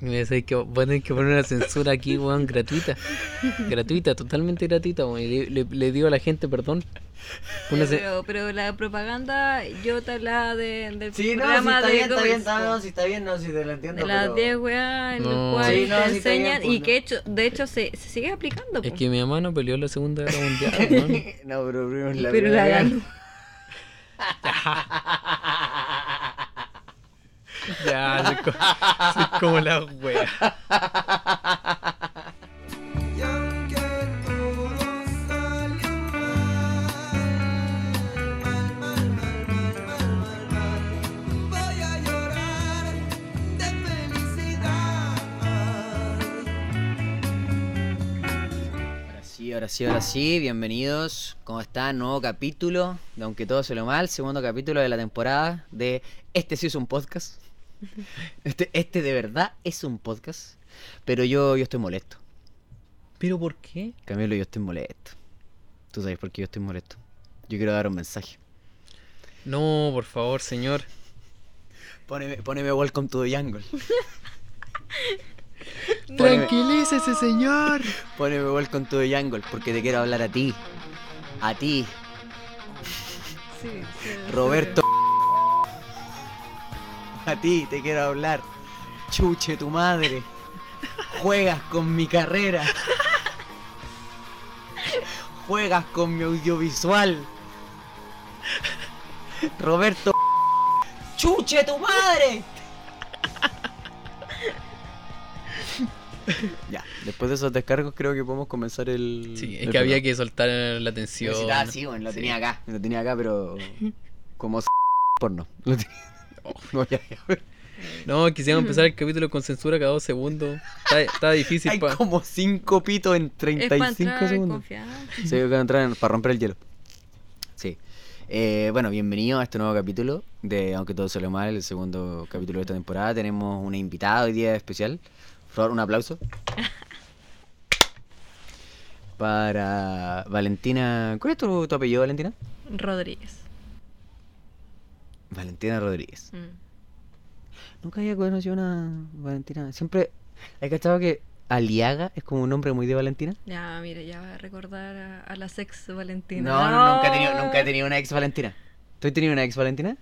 Decís que voy a tener que poner una censura aquí, weón, gratuita. gratuita, totalmente gratuita, weón. Y le, le, le digo a la gente, perdón. Pero, pero la propaganda, yo te hablaba de, del Sí, no, sí, programa está de bien, está bien, no, sí, está bien, no, sí, te lo entiendo. de las pero- 10 weas en No. los cuales Sí, no, te sí, está bien, enseñan pues, y no. que hecho, de hecho se, se sigue aplicando. Es po. que mi mamá no peleó la Segunda Guerra Mundial, no, pero primero la pero la ganó. Ya, soy, co- soy como la wea. Y aunque todo salga mal, mal, mal, mal, mal, mal, mal, voy a llorar de felicidad. Ahora sí, ahora sí, ahora sí, bienvenidos. ¿Cómo están? Nuevo capítulo de Aunque todo se lo mal, segundo capítulo de la temporada de Este sí es un podcast. Este, este de verdad es un podcast, pero yo, yo estoy molesto. ¿Pero por qué? Camilo, yo estoy molesto. Tú sabes por qué yo estoy molesto. Yo quiero dar un mensaje. No, por favor, señor. Póneme, poneme Welcome to the Jungle. Tranquilícese, señor. Poneme Welcome to the Jungle porque te quiero hablar a ti. A ti, Sí, sí, Roberto. A ti te quiero hablar. Chuche tu madre. Juegas con mi carrera. Juegas con mi audiovisual. Roberto. Chuche tu madre. Ya, después de esos descargos creo que podemos comenzar el... Sí, es el que había que soltar la tensión. Sí, bueno, lo tenía acá, lo tenía acá, pero como porno. Lo tenía- No, ya, ya. No, quisiéramos empezar el capítulo con censura cada dos segundos. Está, está difícil Hay pa- como cinco pitos en Es para 35 entrar en segundos. Sí, entrar en- para romper el hielo. Sí. Eh, bueno, bienvenido a este nuevo capítulo de Aunque todo se lo mal, el segundo capítulo de esta temporada. Tenemos una invitada hoy día especial. Por favor, un aplauso. Para Valentina. ¿Cuál es tu, tu apellido, Valentina? Rodríguez. Valentina Rodríguez. Mm. Nunca había conocido una Valentina. Siempre. ¿Has cachado que Aliaga es como un nombre muy de Valentina? Ya, mire, ya voy a recordar a, a las ex Valentina. No, no, nunca he tenido, nunca he tenido una ex Valentina. ¿Tú has tenido una ex Valentina?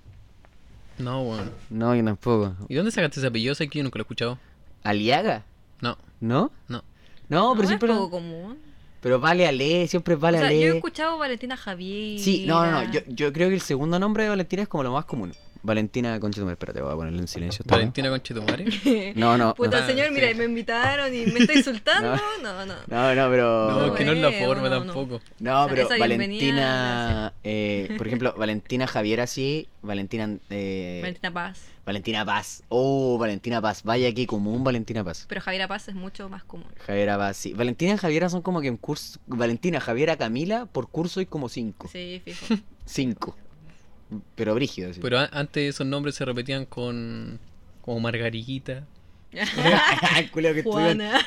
No, bueno. No, yo tampoco. ¿Y dónde sacaste ese apellido? Sé que yo nunca lo he escuchado. ¿Aliaga? No, ¿No? no. No, No, pero es siempre. poco común. Pero vale Ale, siempre vale o sea, yo he Ale. escuchado Valentina Javier. Sí, no, no, no. Yo, yo creo que el segundo nombre de Valentina es como lo más común. Valentina Conchetumare. Espérate, voy a ponerlo en silencio. Valentina Conchetumare. No, no. Puta Ah, señor, sí. mira, me invitaron y me está insultando. No, no. No, no, pero. No, que no es la forma no, no. tampoco. No, pero esa Valentina, eh, por ejemplo, Valentina Javier así, Valentina, eh, Valentina Paz. Valentina Paz, oh, Valentina Paz, vaya que común Valentina Paz. Pero Javiera Paz es mucho más común. Javiera Paz, sí. Valentina y Javiera son como que en curso, Valentina, Javiera, Camila, por curso hay como cinco, Sí, fijo. cinco, pero brígido, sí. Pero antes esos nombres se repetían con. como Margarita. El culiao que estudió, en- Juana.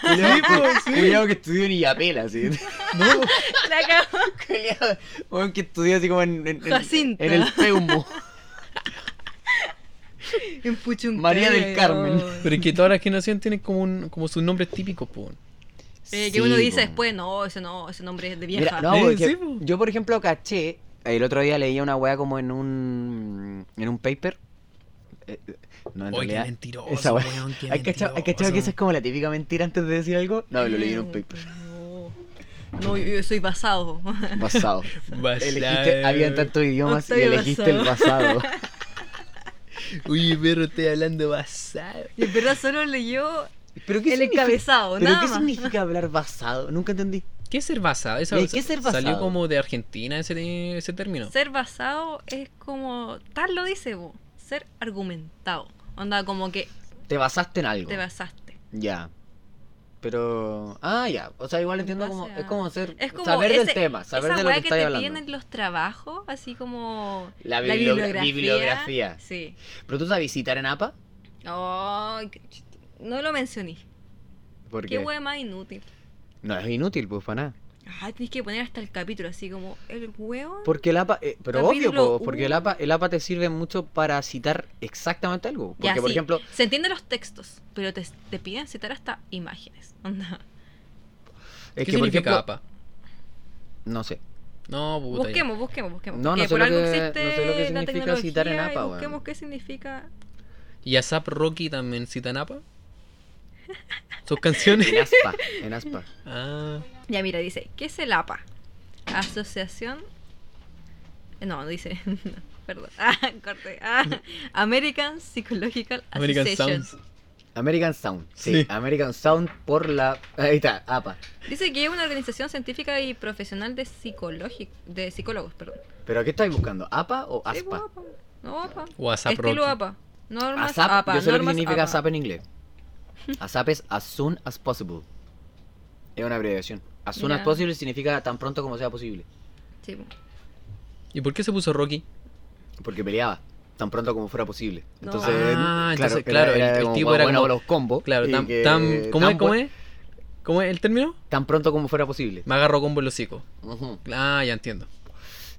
culiao que- estudió en Illapela, sí. La cagó. Culiao, weón, que estudió así como en, en, en- Jacinta. en el Peumo. En Puchuncayo. María del Carmen. Pero es que todas las generaciones tienen como, un, como sus nombres típicos, po. Eh, que Sí, uno dice po. después, no, ese no, ese nombre es de vieja. Mira, no, Eh, sí, yo por ejemplo caché, el otro día leía una weá como en un en un paper. eh, no, en Oye, qué realidad. mentiroso, esa weá. weón, qué ¿Hay cachado, hay cachado que esa es como la típica mentira antes de decir algo? No, lo leí en un paper. No, no yo, yo soy basado. Basado. Basado. Elegiste, habían tantos idiomas y Octavio elegiste el basado. Uy, perro, estoy hablando basado. Y en verdad solo leyó ¿Pero el significa- encabezado, ¿Pero nada qué más. significa hablar basado? Nunca entendí. ¿Qué es ser basado? Esa- ¿Y qué es ser Salió basado? como de Argentina ese, ese término. Ser basado es como, tal lo dice vos, ser argumentado. Onda, como que Te basaste en algo. te basaste. Ya. Pero. Ah, ya. O sea, igual entiendo En como. Es como ser. Es como saber del ese- tema, saber esa de lo que, que, te hablando. piden en los trabajos, así como La bibliogra- bibliografía. Sí. Pero tú sabes citar en APA. Ay, qué chist- no lo mencioné. Porque Qué wea más inútil. No es inútil, pues para nada. Ah, tenés que poner hasta el capítulo, así como el hueón. Porque el APA, eh, pero Capítulo obvio, po, porque el. APA, el APA te sirve mucho para citar exactamente algo. Porque, Ya, por sí, ejemplo, Se entienden los textos, pero te, te piden citar hasta imágenes. Onda. es ¿Qué que, por significa ejemplo, APA? no sé. No, puta. ya. Busquemos, busquemos, busquemos. No, no sé por lo algo que- no existe sé lo que significa citar en APA, busquemos qué significa. ¿Y ASAP Rocky también citan APA? ¿Sus canciones? En aspa, en aspa. Ah, Ya mira, dice, ¿qué es el APA? Asociación... No, dice... no, perdón. Ah, corte. Ah, American Psychological American Association. Sounds. American Sound. Sí, Sí. American Sound por la. Ahí está, APA. Dice que es una organización científica y profesional de, de psicólogos. Perdón. ¿Pero qué estáis buscando? ¿APA o Sí, ASPA? pues, APA. No, APA. O ASAP Estilo. APA. Normas ASAP, APA. yo sé lo que significa APA. ASAP en inglés. ASAP es as soon as possible. Es una abreviación. As soon as possible significa tan pronto como sea posible. Sí. ¿Y por qué se puso Rocky? Porque peleaba tan pronto como fuera posible. No. Entonces, Ah, entonces, era- claro, el- el tipo era bueno como- los combos. Claro, tan, que tan- ¿cómo, tan es, ¿cómo es? ¿Cómo es el término? Tan pronto como fuera posible. Me agarro combo en los hocico. Ujú. Ah, ya entiendo.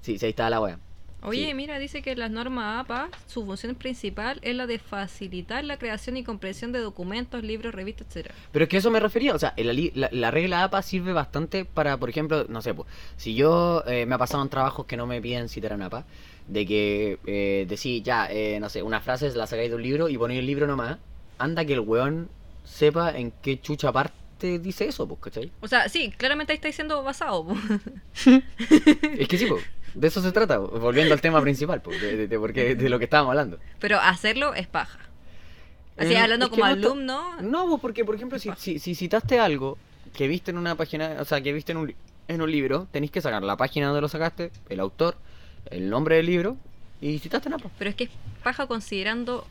Sí, sí, ahí está la wea. Oye, Sí. mira, dice que las normas APA, su función principal es la de facilitar la creación y comprensión de documentos, libros, revistas, etcétera. Pero es que eso me refería, o sea, la, la- la regla APA sirve bastante para, por ejemplo, no sé, pues, si yo eh, me ha pasado en trabajos que no me piden citar en APA, de que eh, decís, ya, eh, no sé, una frase la sacáis de un libro y ponéis el libro nomás, anda que el weón sepa en qué chucha parte dice eso, pues, ¿cachai? O sea, sí, claramente ahí está diciendo basado. Es que sí, pues, de eso se trata, volviendo al tema principal, pues, de, de- de lo que estábamos hablando. Pero hacerlo es paja. Así, Eh, hablando como no alumno, No, pues porque, por ejemplo, si, si, si citaste algo que viste en una página, o sea, que viste en un, en un libro, tenéis que sacar la página donde lo sacaste, el autor, el nombre del libro y citaste en APA. pero es que es paja considerando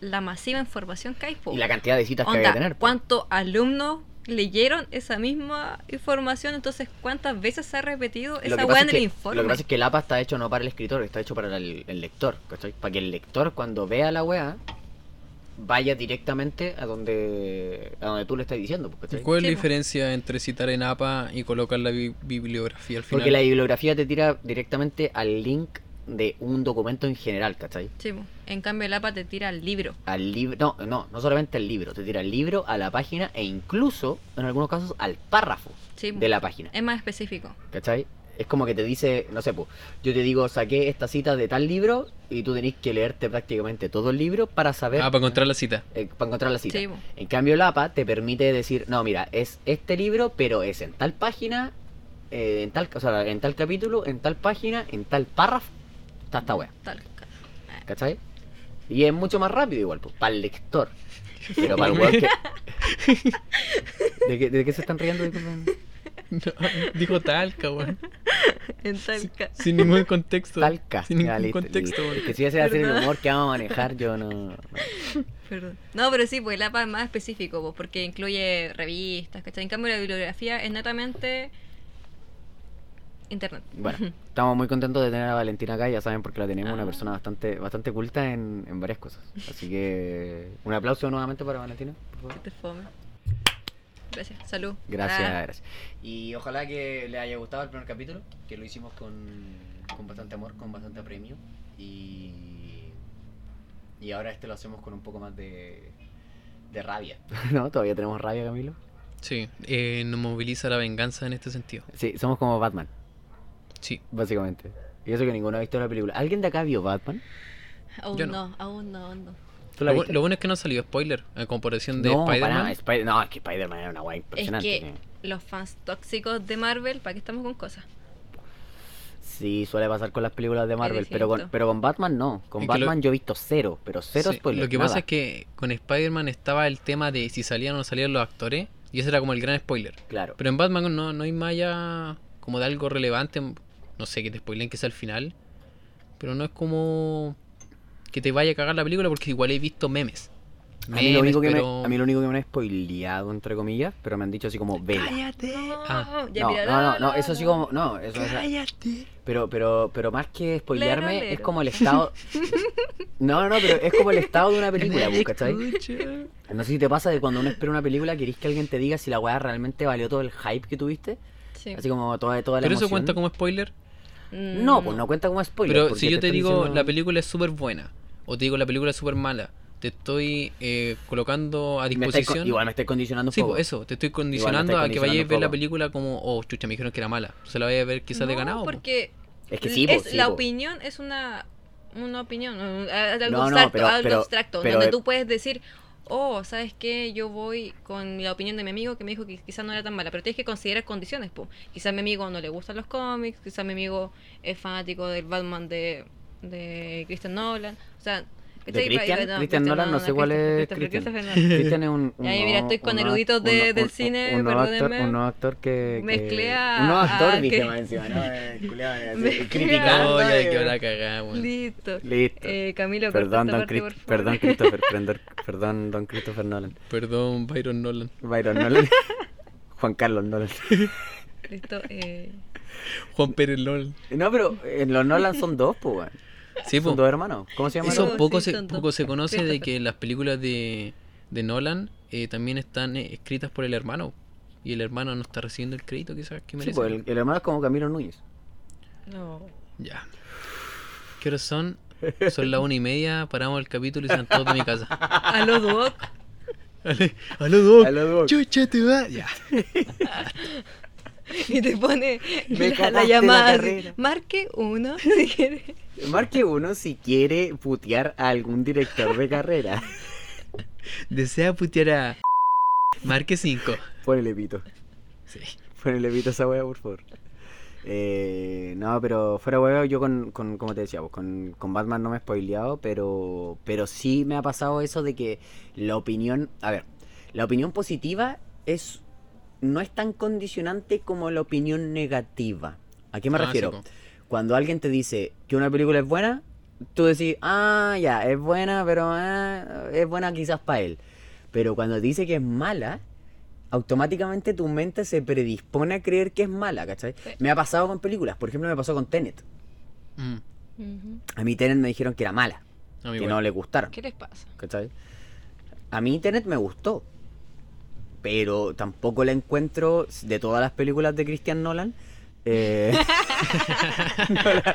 la masiva información que hay. po. Y la cantidad de citas que hay que tener. po. ¿cuántos alumnos leyeron esa misma información? Entonces, ¿cuántas veces se ha repetido esa weá es en el que- informe? Lo que pasa es que el APA está hecho no para el escritor, está hecho para el, el lector, ¿cachai? Para que el lector cuando vea la weá vaya directamente a donde a donde tú le estás diciendo, pues, ¿Y ¿cachai? cuál es la po. diferencia entre citar en APA y colocar la bi- bibliografía al final? Porque la bibliografía te tira directamente al link de un documento en general, ¿cachai? Sí, en cambio el APA te tira el libro. al libro, no, no, no solamente al libro, te tira el libro a la página e incluso, en algunos casos, al párrafo Sí, de la página, es más específico. ¿cachai? Es como que te dice, no sé, pues, yo te digo, saqué esta cita de tal libro y tú tenés que leerte prácticamente todo el libro para saber, Ah, para encontrar la cita. eh, para encontrar la cita. Sí. En cambio, el APA te permite decir, no, mira, es este libro, pero es en tal página, eh, en tal, o sea, en tal capítulo, en tal página, en tal párrafo, está esta wea. ¿Cachai? Y es mucho más rápido igual, pues, para el lector. Pero para el weón que... ¿De qué, ¿De qué se están riendo? Disculpen. No, dijo talca, weón. En tal ca- Sin ningún contexto. Talca. Sin ningún Ya, listo, contexto, weón. Es que si ese va a ser el Perdón. humor que vamos a manejar, yo no... no. Perdón. No, pero sí, pues el APA es más específico, po, porque incluye revistas, ¿cachai? En cambio la bibliografía es netamente internet. Bueno, estamos muy contentos de tener a Valentina acá, ya saben, porque la tenemos una Ah. persona bastante bastante culta en, en varias cosas. Así que un aplauso nuevamente para Valentina, por favor. Te fome. Gracias. Salud. Gracias, Ah, gracias. Y ojalá que les haya gustado el primer capítulo, que lo hicimos con, con bastante amor, con bastante apremio. Y, y ahora este lo hacemos con un poco más de, de rabia. ¿No? ¿Todavía tenemos rabia, Camilo? Sí, eh, nos moviliza la venganza en este sentido. Sí, somos como Batman, Sí. básicamente. Y eso que ninguno ha visto la película. ¿Alguien de acá vio Batman? Aún Yo no. no. aún no, aún no. ¿Tú la Lo, bu- viste? lo bueno es que no salió spoiler a comparación de no, Spider-Man. no, es que Spider-Man era una guay Es impresionante. que los fans tóxicos de Marvel, ¿para qué estamos con cosas? Sí, suele pasar con las películas de Marvel, pero con, pero con Batman no. Con Es lo- Batman yo he visto cero, pero cero Sí, spoilers. Lo que nada. pasa es que con Spider-Man estaba el tema de si salían o no salían los actores, y ese era como el gran spoiler. Claro. Pero en Batman no, no hay más allá como de algo relevante, no sé, que te spoilen que sea el final, pero no es como que te vaya a cagar la película porque igual he visto memes. A mí, lo único que pero- me, a mí lo único que me han spoileado, entre comillas, pero me han dicho así como, vela. ¡Cállate! No, Ah, ya no, mira, no, no, no, eso sí como, no, eso, o sea, ¡Cállate! pero, pero, pero más que spoilearme, Lero, es lero. como el estado, no, no, no, pero es como el estado de una película, ¿cachai? No sé si te pasa de cuando uno espera una película, querés que alguien te diga si la weá realmente valió todo el hype que tuviste, Sí. Así como toda, toda la Pero eso emoción. cuenta como spoiler. Mm, No, pues no cuenta como spoiler. Pero si yo te digo diciendo- la película es súper buena, o te digo la película es súper mala, te estoy eh, colocando a Me estáis con- disposición. igual me estoy condicionando un Sí, poco. pues eso, te estoy condicionando a que vayáis a ver la película como, oh, chucha, me dijeron que era mala. Se la vaya a ver quizás de ganado. pues. porque Es que sí, po, es- sí, la po. opinión es una, una opinión, un- algo No, no, abstracto, pero- algo pero- abstracto pero donde tú puedes decir, oh, ¿sabes qué? Yo voy con la opinión de mi amigo que me dijo que quizás no era tan mala, pero tienes que considerar condiciones, po. Quizás mi amigo no le gustan los cómics, quizás mi amigo es fanático del Batman de, de Christian Nolan, o sea... ¿De ¿cachai? Christian? No, Christian Nolan, no sé cuál es Nolan. Cristian es un, un ahí, mira, estoy con eruditos de- un- del un- cine, un nuevo actor, un nuevo actor que, que- Mezclé a- un nuevo actor dije que- más encima no Eh, criticando No, ya eh. que. Listo. listo Eh, Camilo, perdón don parte, por favor. perdón Christopher perdón, perdón don Christopher Nolan Perdón, Byron Nolan. Byron Nolan Juan Carlos Nolan Listo. Eh, Juan Pérez Nolan. no pero en los Nolan son dos pues weón. Sí, son pues. dos hermanos ¿cómo se llama Eso Sí, poco, sí, se, poco se conoce de que las películas de, de Nolan eh, también están eh, escritas por el hermano. Y el hermano no está recibiendo el crédito quizás que sí, merece. pues, el, el hermano es como Camilo Núñez no. Ya. ¿Qué horas son? Son las una y media, paramos el capítulo y se van todos de mi casa. A los Duoc. Ale- Aló, Doc. Aló, Doc. Chucha, te va. Ya. Y te pone Me la, llamada. Marque uno si quiere. marque uno si quiere putear a algún director de carrera Desea putear a. Marque 5. ponele pito Sí. Ponele pito a esa wea, por favor. Eh, no, pero fuera huevo, yo con, con, como te decía, pues, con, con Batman no me he spoileado, pero, pero sí me ha pasado eso de que la opinión, a ver, la opinión positiva es no es tan condicionante como la opinión negativa. ¿A qué me Ah, refiero? sí. Cuando alguien te dice que una película es buena, tú decís, ah, ya, es buena, pero ah, es buena quizás para él. Pero cuando te dice que es mala, automáticamente tu mente se predispone a creer que es mala, ¿cachai? Sí. Me ha pasado con películas, por ejemplo, me pasó con Tenet. Mm. A mí Tenet me dijeron que era mala, que igual. no le gustaron, ¿Qué les pasa? ¿cachai? A mí Tenet me gustó, pero tampoco la encuentro de todas las películas de Christian Nolan. eh, no la-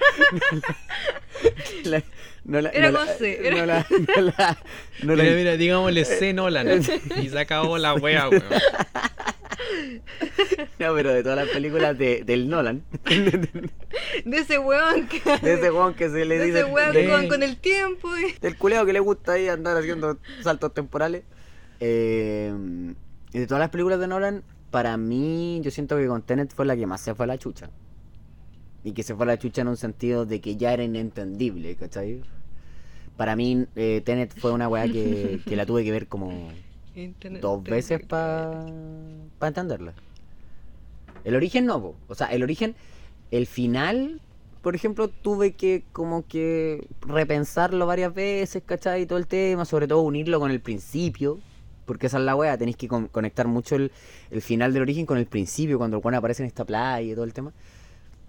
no la- no la- Era no la- con C, era- no la- no la- no la- Mira, mira, digámosle C Nolan. y se acabó la wea, weón. no, pero de todas las películas de, del Nolan, De ese weón que. de ese weón que se le de dice ese weón de- con, con el tiempo. y- del culeo que le gusta ahí andar haciendo saltos temporales. Eh, y de todas las películas de Nolan, para mí, yo siento que con Tenet fue la que más se fue a la chucha. Y que se fue a la chucha en un sentido de que ya era inentendible, ¿cachai? Para mí, eh, Tenet fue una weá que, que la tuve que ver como Internet- dos veces para entenderla. El origen no, po. o sea, el origen, el final, por ejemplo, tuve que como que repensarlo varias veces, ¿cachai? Todo el tema, sobre todo unirlo con el principio, porque esa es la wea, tenéis que con- conectar mucho el, el final del origen con el principio, cuando el Juan aparece en esta playa y todo el tema.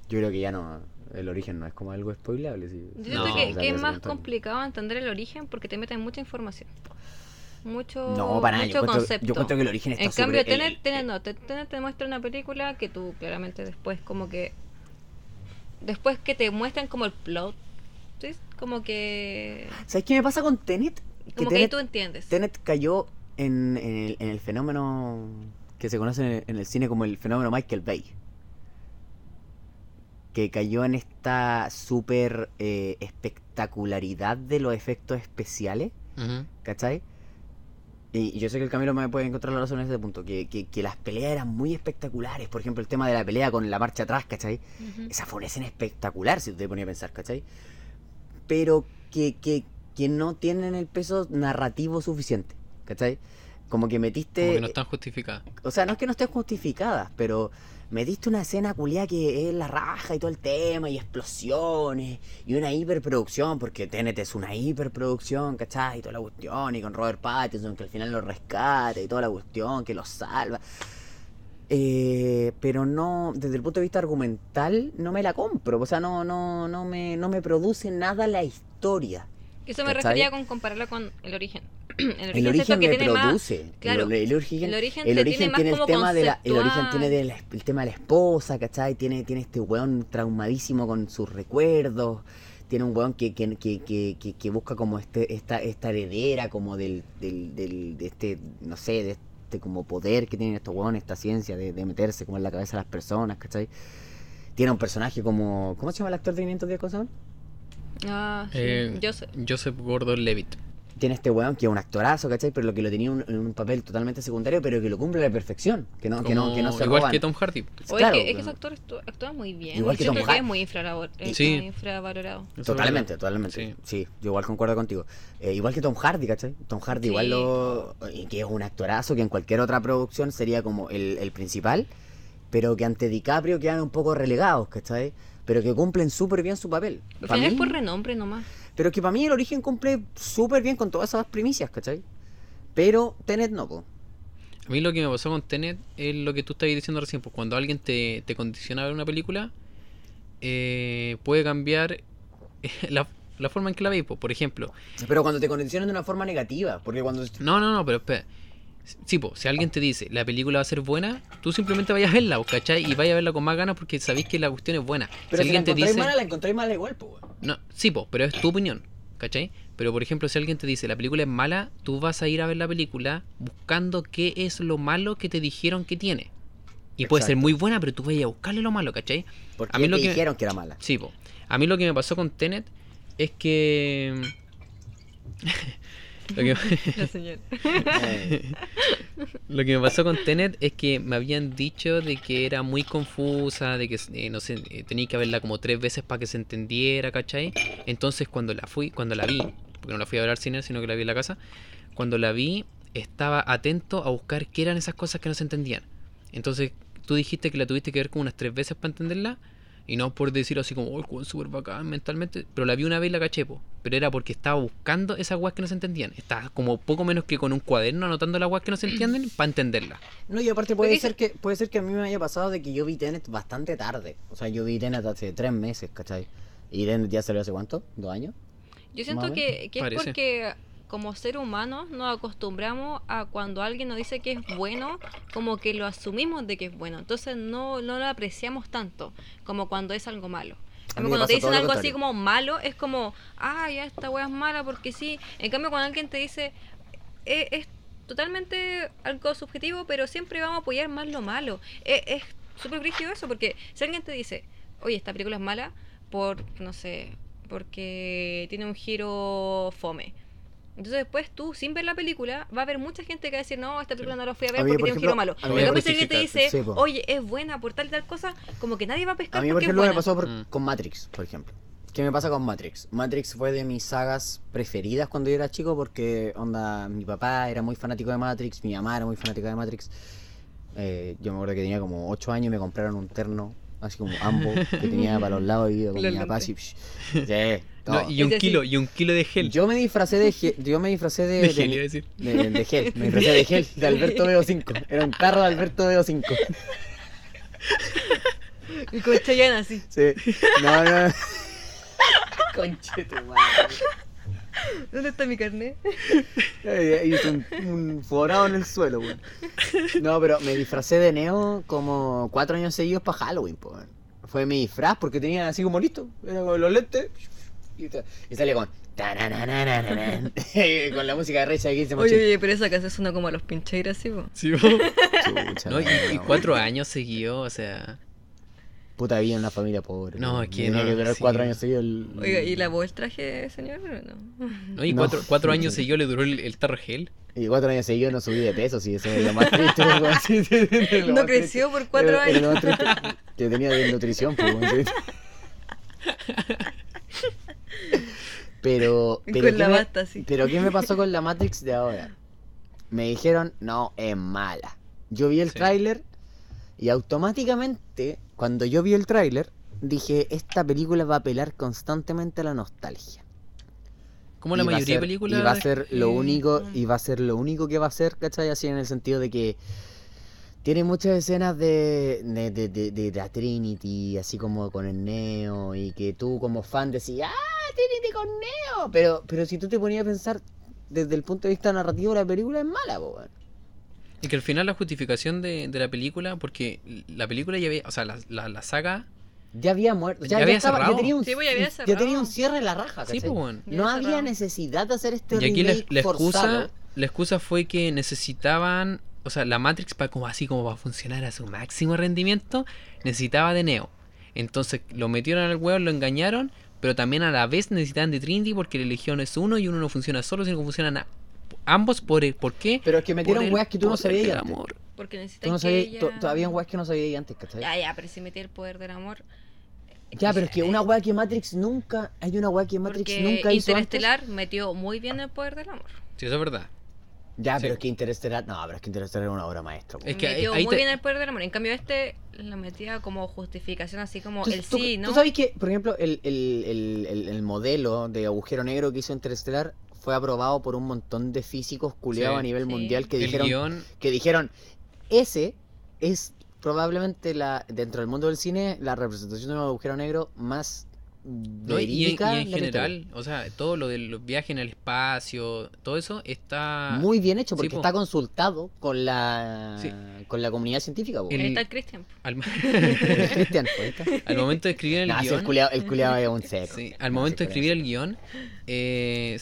Yo creo que ya no, el origen no es como algo spoilable. sí. Yo No, siento que, es más complicado entender el origen porque te meten mucha información. Mucho, No, para yo mucho concepto. yo encuentro que el origen está En cambio, el- Tenet, Tenet no, te, Tenet te muestra una película que tú claramente después como que... Después que te muestran como el plot, ¿sí? como que... ¿Sabes qué me pasa con Tenet? Como que ahí tú entiendes. Tenet cayó en, en el, en el fenómeno que se conoce en el, en el cine como el fenómeno Michael Bay. Que cayó en esta super eh, espectacularidad de los efectos especiales, Ujú. ¿cachai? Y y yo sé que el Camilo me puede encontrar la razón en ese punto, que, que, que las peleas eran muy espectaculares. Por ejemplo, el tema de la pelea con la marcha atrás, ¿cachai? Ujú. Esa fue una escena espectacular, si te ponía a pensar, ¿cachai? Pero que, que, que no tienen el peso narrativo suficiente, ¿cachai? Como que metiste... Como que no están justificadas. O sea, no es que no estén justificadas, pero metiste una escena culiada que es la raja y todo el tema, y explosiones, y una hiperproducción, porque TNT es una hiperproducción, ¿cachai? Y toda la cuestión, y con Robert Pattinson, que al final lo rescata, y toda la cuestión, que lo salva. Eh, pero no, desde el punto de vista argumental, no me la compro. O sea, no, no, no me, no me produce nada la historia. Eso me ¿cachai? refería con compararla con el origen. el El origen siento que me tiene más- produce. claro, el, el origen, el origen el origen tiene el tema de la, el origen tiene de la- el tema de la esposa, ¿cachai? Tiene, tiene este weón traumadísimo con sus recuerdos. Tiene un weón que, que, que, que, busca como este, esta, esta heredera como del, del, del, de este, no sé, de este como poder que tienen estos weones, esta ciencia de, de meterse como en la cabeza de las personas, ¿cachai? Tiene un personaje como, ¿cómo se llama el actor de 500 días con Saúl? Ah, sí. Eh. Joseph Gordon-Levitt. tiene este weón que es un actorazo, ¿cachai? Pero lo que lo tenía un- en un papel totalmente secundario, pero que lo cumple a la perfección. Que no, que no, que no se Igual roban. que Tom Hardy. O Claro, es que, es que ese actor actúa, muy bien. Igual que Tom creo que Hanks. es muy eh, Sí. infravalorado. Eso es Totalmente, verdad. totalmente. Sí. Sí. yo igual concuerdo contigo. Eh, igual que Tom Hardy, ¿cachai? Tom Hardy Sí. igual lo... y que es un actorazo que en cualquier otra producción sería como el, el principal, pero que ante DiCaprio quedan un poco relegados, ¿cachai? Pero que cumplen súper bien su papel. Al final es por renombre nomás. pero que para mí el origen cumple súper bien con todas esas primicias, ¿cachai? Pero Tenet no, po. A mí lo que me pasó con Tenet es lo que tú estabas diciendo recién, pues cuando alguien te, te condiciona a ver una película, eh, puede cambiar la, la forma en que la veis. pues. Por ejemplo, Pero cuando te condicionan de una forma negativa, porque cuando... no, no, no, pero espera. Sí, si alguien te dice la película va a ser buena, tú simplemente vayas a verla, ¿cachai? Y vayas a verla con más ganas porque sabéis que la cuestión es buena. Pero si si la alguien te encontráis dice. mala, la encontráis mala igual, po. No, sí, po, pero es tu opinión, ¿cachai? Pero por ejemplo, si alguien te dice la película es mala, tú vas a ir a ver la película buscando qué es lo malo que te dijeron que tiene. Y puede ser muy buena, pero tú vayas a buscarle lo malo, ¿cachai? Porque A mí te lo que- dijeron que era mala. Sí, po. A mí lo que me pasó con Tenet es que... lo, que... Lo me pasó con Tenet es que me habían dicho de que era muy confusa, de que, eh, no sé, eh, tenía que verla como tres veces para que se entendiera, ¿cachai? Entonces cuando la fui, cuando la vi, porque no la fui a ver al cine, sino que la vi en la casa, cuando la vi estaba atento a buscar qué eran esas cosas que no se entendían. Entonces tú dijiste que la tuviste que ver como unas tres veces para entenderla, y no por decir así como, oh, es súper bacán mentalmente, pero la vi una vez y la caché, po. pero era porque estaba buscando esas weas que no se entendían. Estaba como poco menos que con un cuaderno anotando las weas que no se entienden para entenderlas. No, y aparte puede ser que puede ser que a mí me haya pasado de que yo vi Tenet bastante tarde. O sea, yo vi Tenet hace tres meses, ¿cachai? Y Tenet ya salió hace cuánto? ¿Dos años? Yo siento que, que es Parece. porque como ser humano nos acostumbramos a cuando alguien nos dice que es bueno, como que lo asumimos de que es bueno. Entonces no, no lo apreciamos tanto como cuando es algo malo. Cuando te dicen algo así como malo, es como, ah, ya esta wea es mala porque sí. En cambio, cuando alguien te dice, "Eh, es totalmente algo subjetivo, pero siempre vamos a apoyar más lo malo. Eh, es súper brígido eso, porque si alguien te dice, oye, esta película es mala por, no sé, porque tiene un giro fome. Entonces después tú, sin ver la película, va a haber mucha gente que va a decir, no, esta película no la fui a ver A mí, porque por tiene un giro malo. a mí En me cambio, si alguien te dice, sí, po. oye, es buena por tal y tal cosa, como que nadie va a pescar A mí, por ejemplo, me pasó por- Mm. con Matrix, por ejemplo. ¿Qué me pasa con Matrix? Matrix fue de mis sagas preferidas cuando yo era chico porque, onda, mi papá era muy fanático de Matrix, mi mamá era muy fanática de Matrix. Eh, yo me acuerdo que tenía como 8 años y me compraron un terno, así como ambos, que tenía para los lados y con Los mi papá así. Sí, No, y un kilo, y un kilo de gel. Yo me disfracé de gel, yo me disfracé de, de de- gel, iba a decir. de- de gel, me disfracé de gel, de Alberto Veo 5. Era un tarro de Alberto Veo 5. Y con Chayanne así. Sí. No, no. Conche tu madre. ¿Dónde está mi carnet? Hice un, un forado en el suelo, weón. No, pero me disfracé de Neo como cuatro años seguidos para Halloween, po, weón. Fue mi disfraz porque tenía así como listo. Era con los lentes. Y, y salía con. con la música de Rey Oye, oye, pero esa casa suena como a los pincheiras, ¿sí? po? Sí, po. Chucha, No, y, y cuatro años seguidos, o sea. Puta vida en una familia pobre. No, es que Tenía no, que durar sí. cuatro años seguidos. el- Oiga, ¿y lavó el traje, señor? No. No, y No. cuatro, cuatro años seguidos le duró el, el tarro gel. Y cuatro años seguidos no subí de peso, sí, eso es lo más triste. sí, lo No más creció triste. por cuatro Era- era lo años. más triste que tenía de nutrición, pues. Pero, Y pero, con ¿qué la me, basta, sí. pero ¿qué me pasó con la Matrix de ahora? Me dijeron, no, es mala. Yo vi el Sí. tráiler y automáticamente, cuando yo vi el tráiler, dije, esta película va a apelar constantemente a la nostalgia. Como la mayoría de películas. Y va a ser lo único, Mm. y va a ser lo único que va a ser, ¿cachai? Así en el sentido de que tiene muchas escenas de, de, de, de- de la Trinity, así como con el Neo, y que tú como fan decís, ¡ah, Trinity con Neo! Pero, pero si tú te ponías a pensar, desde el punto de vista narrativo la película es mala, po. Y que al final la justificación de, de la película, porque la película ya había, o sea, la, la, la saga, Ya había muerto, ya, Ya había estaba- ya cerrado. tenía un, Sí, pues, ya había ya tenía un cierre en la raja, sí, pues, weón. Ya No había había cerrado. necesidad de hacer este Y aquí la, remake la forzado. excusa, la excusa fue que necesitaban, o sea, la Matrix para como así como para funcionar a su máximo rendimiento, necesitaba de Neo. Entonces lo metieron al huevo, lo engañaron, pero también a la vez necesitaban de Trinity porque la Legión es uno y uno no funciona solo, sino que funcionan a- ambos por el, ¿por qué? Pero es que metieron weas que tú no sabías del antes. amor. Porque necesitan Tú no que sabías, ella... to- todavía weas que no sabías antes, ¿cachai? Ya, ya, pero si metí el poder del amor... Ya, pero es que una wea que Matrix nunca. Hay una wea que Matrix Porque nunca hizo antes. Interestelar metió muy bien el poder del amor. Sí, eso es verdad. Ya, Sí. pero es que Interestelar. No, pero es que Interestelar es una obra maestra. Es que ahí- metió ahí muy te- bien el poder del amor. En cambio, este lo metía como justificación, así como ¿Tú, el tú- sí, ¿no? tú sabes que, por ejemplo, el, el- el- el- el modelo de agujero negro que hizo Interestelar fue aprobado por un montón de físicos culiados Sí. a nivel Sí. mundial que el dijeron, guion, que dijeron, ese es probablemente la dentro del mundo del cine la representación de un agujero negro más ¿no? y, en- y verídica en historia. general, o sea, todo lo de los viajes en el espacio, todo eso está... muy bien hecho porque sí, po. está consultado con la Sí. con la comunidad científica. El- Ahí está el Christian. al, pues, al momento de escribir el Nah, si guion... el culiao, el culiao es un seco. Sí, al momento de escribir el guion, eh,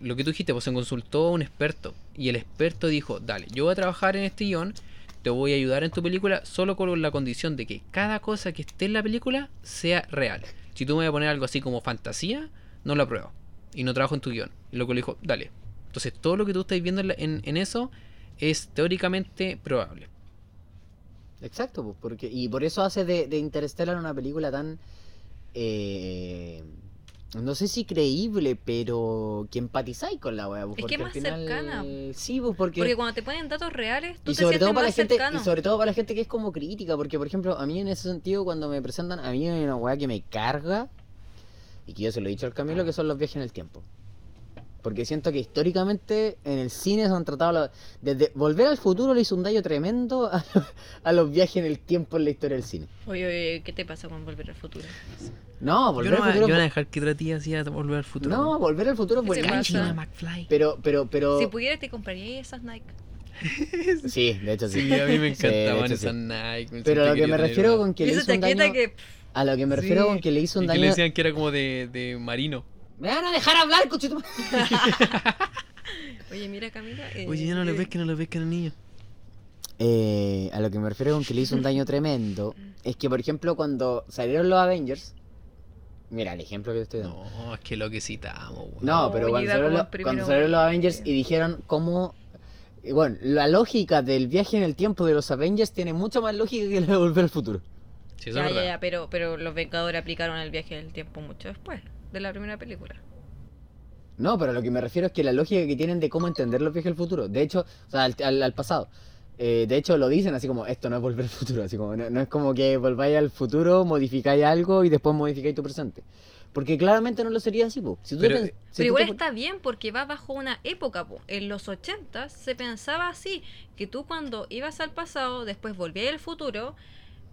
lo que tú dijiste, pues se consultó a un experto. Y el experto dijo, dale, yo voy a trabajar en este guion, te voy a ayudar en tu película, solo con la condición de que cada cosa que esté en la película sea real. Si tú me vas a poner algo así como fantasía, no lo apruebo. Y no trabajo en tu guion. Y lo que le dijo, dale. Entonces todo lo que tú estás viendo en, la- en- en eso es teóricamente probable. Exacto, pues, porque y por eso hace de, de Interstellar una película tan eh, no sé si creíble, pero que empatizáis con la wea, pues, Es que más final- cercana. Sí, pues porque, Porque cuando te ponen datos reales, tú y te sobre sientes todo para la más gente cercano. y sobre todo para la gente que es como crítica, porque por ejemplo, a mí en ese sentido cuando me presentan a mí hay una wea que me carga y que yo se lo he dicho al Camilo que son los viajes en el tiempo. Porque siento que históricamente en el cine se han tratado desde Volver al futuro le hizo un daño tremendo a, a los viajes en el tiempo en la historia del cine. Oye, oye, ¿qué te pasa con Volver al Futuro? No, Volver no, al futuro yo no voy a dejar que otra tía así a volver al futuro. No, Volver al futuro es ¿Qué se buenísimo. pasa? McFly. Pero pero pero Si pudieras, te compraría esas Nike. Sí, de hecho sí. Sí, a mí me encantaban sí. esas Nike. Pero a lo que me refiero con que le hizo un daño que... a lo que me refiero Sí. con que le hizo un Y que le daño decían que era como de, de marino. Me van a dejar hablar, cochito. Oye, mira, Camila. eh, Oye, ya no le eh, ves que no le ves que el niño. Eh, a lo que me refiero con que le hizo un daño tremendo es que, por ejemplo, cuando salieron los Avengers, mira el ejemplo que te estoy dando. No, es que lo que citamos, weón. No, pero cuando salieron, los- el cuando salieron los Avengers y dijeron cómo. eh, Bueno, la lógica del viaje en el tiempo de los Avengers tiene mucha más lógica que la de volver al futuro. Sí, eso es Ya, ya, verdad. ya, pero, pero los Vengadores aplicaron el viaje del tiempo mucho después de la primera película. No, pero a lo que me refiero es que la lógica que tienen de cómo entender los viajes al futuro. De hecho, o sea, al, al- al pasado. Eh, de hecho, lo dicen así como, esto no es volver al futuro. Así como, no, no es como que volváis al futuro, modificáis algo y después modificáis tu presente. Porque claramente no lo sería así, po. Si tú Pero- pen- si Pero tú igual te- está bien porque va bajo una época. po. En los 80 se pensaba así, que tú cuando ibas al pasado, después volvías al futuro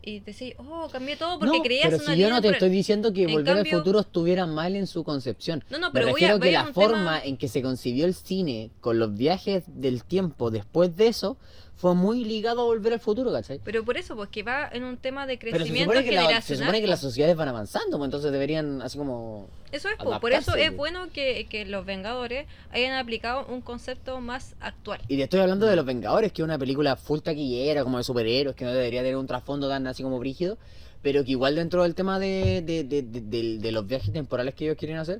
y decís, oh, cambié todo porque no, creías pero una si yo no te estoy diciendo que En volver cambio- al futuro estuviera mal en su concepción. No, no, Me pero voy a, refiero voy que a la forma tema- en que se concibió el cine con los viajes del tiempo después de eso fue muy ligado a volver al futuro, ¿cachai? Pero por eso, pues que va en un tema de Pero se crecimiento supone, que la- se generacional. supone que las sociedades van avanzando, pues entonces deberían así como... Eso es, po. por eso es bueno que, que los Vengadores hayan aplicado un concepto más actual. Y te estoy hablando de Los Vengadores, que es una película full taquillera, como de superhéroes, que no debería tener un trasfondo tan así como brígido, pero que igual dentro del tema de, de- de- de los viajes temporales que ellos quieren hacer,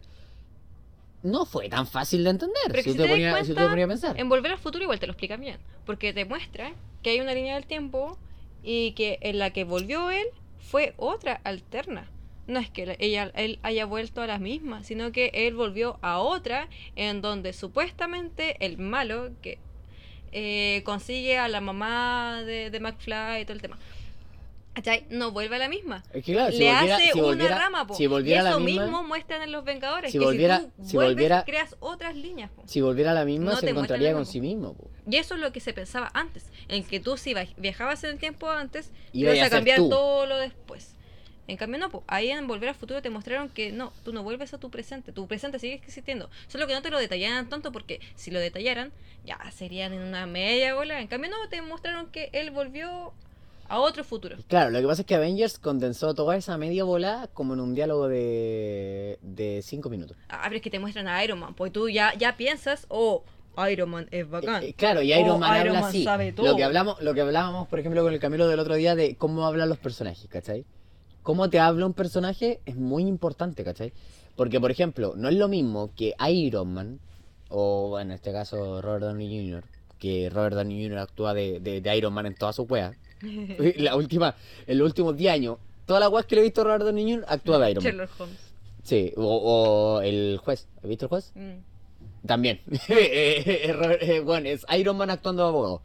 no fue tan fácil de entender, Pero si, te te das ponías, si te ponías a pensar. En Volver al Futuro igual te lo explican bien, porque te muestra que hay una línea del tiempo y que en la que volvió él fue otra alterna. No es que la- ella, él haya vuelto a la misma, sino que él volvió a otra en donde supuestamente el malo que eh, consigue a la mamá de, de McFly y todo el tema. No vuelve a la misma. Es que claro, si Le volviera, hace si volviera, una rama, po. si volviera y eso la misma, mismo muestran en los Vengadores. si que volviera- si tú si vuelves, volviera- creas otras líneas. po. si volviera a la misma No se encontraría con sí mismo. po. Y eso es lo que se pensaba antes, en que tú si viajabas en el tiempo antes, Ibas a a cambiar tú. todo lo después. En cambio, no, po. ahí en Volver al Futuro te mostraron que no, tú no vuelves a tu presente, tu presente sigue existiendo. Solo que no te lo detallaran tanto porque si lo detallaran, ya serían en una media bola. En cambio, no, te mostraron que él volvió a otro futuro. Claro, lo que pasa es que Avengers condensó toda esa media bola como en un diálogo de, de cinco minutos. Ah, pero es que te muestran a Iron Man, pues tú ya, ya piensas, oh, Iron Man es bacán. Eh, eh, claro, y Iron Oh, Man Iron habla Man así. sabe Lo todo. que hablamos, lo que hablábamos, por ejemplo, con el Camilo del otro día de cómo hablan los personajes, ¿cachai? Cómo te habla un personaje es muy importante, ¿cachai? Porque, por ejemplo, no es lo mismo que Iron Man, o en este caso Robert Downey Jr., que Robert Downey Jr. actúa de, de- de Iron Man en todas sus weas. La última, en los últimos 10 años, todas las weas que le he visto a Robert Downey Jr. actúa de Iron Man. Sherlock Holmes. Sí, o, o el juez. ¿Has visto el juez? Mm. También. Eh, eh, eh, bueno, es Iron Man actuando de abogado.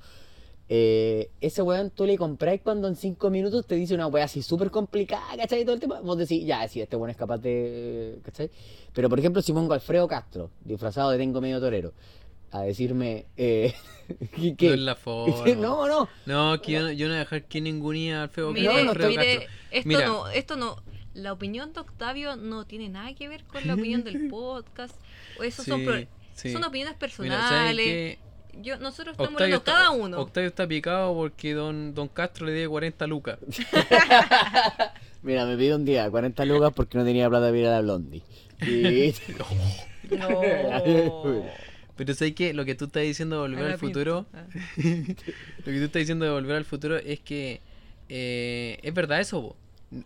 Eh, ese weón tú le compráis cuando en 5 minutos te dice una weá así súper complicada, ¿cachai? Todo el tema. Vos decís, ya, sí, este weón es capaz de. ¿cachai? Pero por ejemplo, si pongo Alfredo Castro, disfrazado de Tengo Medio Torero, a decirme. Eh, ¿qué- qué? No es la forma. no, no. No, que yo, no- yo no voy a dejar que ningunía al feo Mire, no, no, mire, esto Mira. no, esto no, la opinión de Octavio no tiene nada que ver con la opinión del podcast. O esos son, Sí, pro- sí. son opiniones Mira, ¿sabes personales. Yo, nosotros estamos Octavio hablando cada uno. Octavio está picado porque don, don Castro le debe 40 lucas. Mira, me pidió un día 40 lucas porque no tenía plata para ir a la Blondie. Y. No. Pero ¿sabes qué? Lo que tú estás diciendo de volver al futuro. Ah. lo que tú estás diciendo de volver al futuro es que eh, es verdad eso.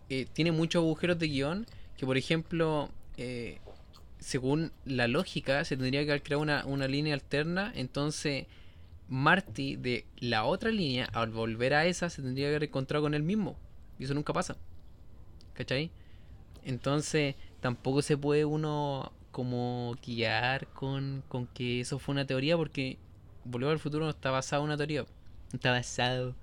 Eh, tiene muchos agujeros de guion que, por ejemplo, eh, según la lógica, se tendría que haber creado una, una línea alterna, entonces Marty de la otra línea, al volver a esa, se tendría que haber encontrado con él mismo. Y eso nunca pasa. ¿Cachai? Entonces, tampoco se puede uno como guiar con, con que eso fue una teoría porque Volver al futuro no está basado en una teoría. No está basado.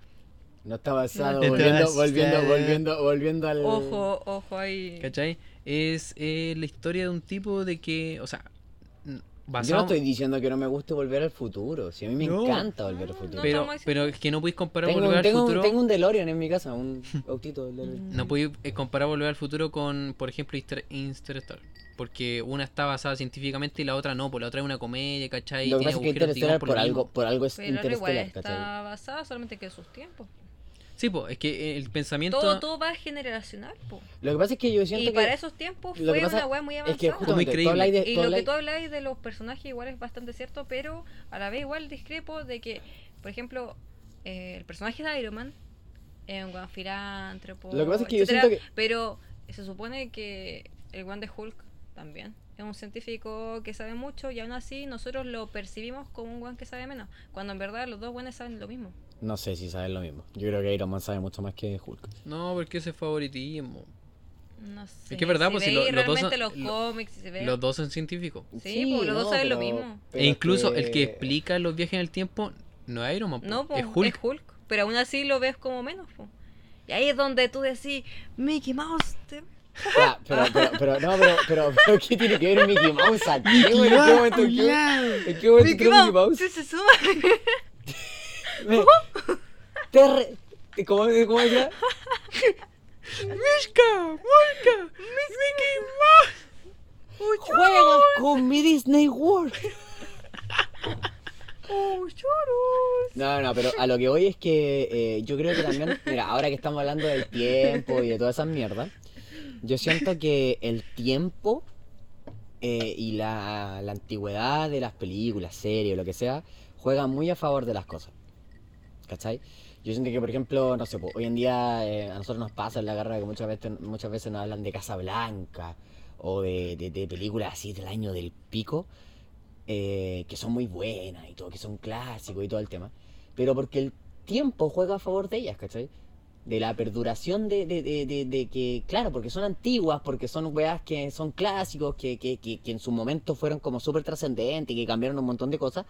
No está basado, No está volviendo, volviendo, volviendo, volviendo al. Ojo, ojo ahí. ¿Cachai? Es eh, la historia de un tipo de que, o sea, n- Yo basado... no estoy diciendo que no me guste volver al futuro. Si a mí me No. encanta volver al futuro. pero, pero es que no podéis comparar tengo, Volver al tengo, futuro... tengo un DeLorean en mi casa, un autito del DeLorean. No podéis eh, comparar Volver al futuro con, por ejemplo, Inter- Interstellar. Porque una está basada científicamente y la otra no, pues la otra es una comedia, ¿cachai? Lo que pasa es que Interstellar por por algo, por algo es Pero ahora igual Interstellar, ¿cachai? está basada solamente que en sus tiempos. Sí, pues, es que el pensamiento... Todo, todo va generacional, po. Lo que pasa es que yo siento Y que. para esos tiempos fue una weá muy es avanzada. que Fue muy justamente, tú creíble. habláis de- Y lo que tú habláis de los personajes igual es bastante cierto, pero a la vez igual discrepo de que, por ejemplo, eh, el personaje de Iron Man es un guan filántropo, Lo que pasa es que yo etcétera, siento que- Pero se supone que el guan de Hulk también es un científico que sabe mucho y aún así nosotros lo percibimos como un guan que sabe menos, cuando en verdad los dos guanes saben lo mismo. No sé si saben lo mismo. Yo creo que Iron Man sabe mucho más que Hulk. No, porque ese favoritismo. No sé. que es verdad, si pues, si lo- los dos son- los lo- cómics, si se ve- Los dos son científicos. Sí, pues, los dos saben lo mismo. e incluso que- el que explica los viajes en el tiempo no es Iron Man, No, po, es Hulk. Pero aún así lo ves como menos. po. Y ahí es donde tú decís, Mickey Mouse. te- Ya, pero, pero, pero, no, pero, pero, pero, ¿qué tiene que ver Mickey Mouse aquí? ¿En qué momento, en qué, en qué momento Mickey entró Mickey Mouse. Mouse? Sí, se suma. Me- ¿Cómo, cómo decía? ¡Mishka! ¡Mishka! ¡Mickey Mouse! Juega con mi Disney World. Oh, choros. No, no, pero a lo que voy es que eh, yo creo que también, mira, ahora que estamos hablando del tiempo y de todas esas mierdas, yo siento que el tiempo eh, y la, la antigüedad de las películas, series, lo que sea, juegan muy a favor de las cosas. ¿Cachai? Yo siento que, por ejemplo, no sé, po, hoy en día eh, a nosotros nos pasa en la carrera que muchas veces, muchas veces nos hablan de Casablanca o de, películas así del año del pico, eh, que son muy buenas y todo, que son clásicos y todo el tema, pero porque el tiempo juega a favor de ellas, ¿cachai? De la perduración de, que, claro, porque son antiguas, porque son weas que son clásicos, que, que, en su momento fueron como súper trascendentes que cambiaron un montón de cosas.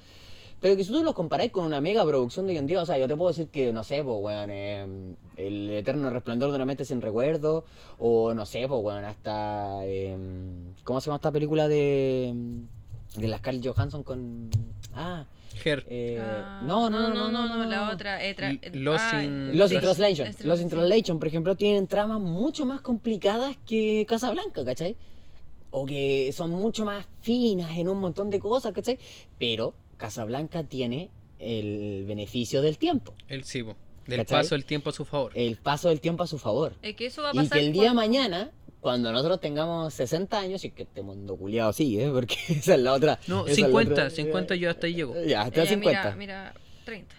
Pero que si tú los comparáis con una mega producción de hoy en día, o sea, yo te puedo decir que, no sé, pues, weón, eh, El Eterno Resplandor de una mente sin recuerdo, o no sé, pues, weón, hasta. eh, ¿Cómo se llama esta película de. de la Scarlett Johansson con. Ah, Her. Eh, Ah, no, no, no, no, no, la otra. eh, tra- L- Lost ah, in- Los in Translation. Los in. Translation, por ejemplo, tienen tramas mucho más complicadas que Casablanca, ¿cachai? O que son mucho más finas en un montón de cosas, ¿cachai? Pero Casablanca tiene el beneficio del tiempo, El sí, po. Del ¿Cachai? paso del tiempo a su favor. el paso del tiempo a su favor. Es que eso va a Y pasar. que el día de cuando- mañana, cuando nosotros tengamos 60 años, y que este mundo culiado sigue, porque esa es la otra. No, esa es la 50, otra- 50 yo hasta ahí llego. Ya, hasta Eh, 50. Mira, mira, 30.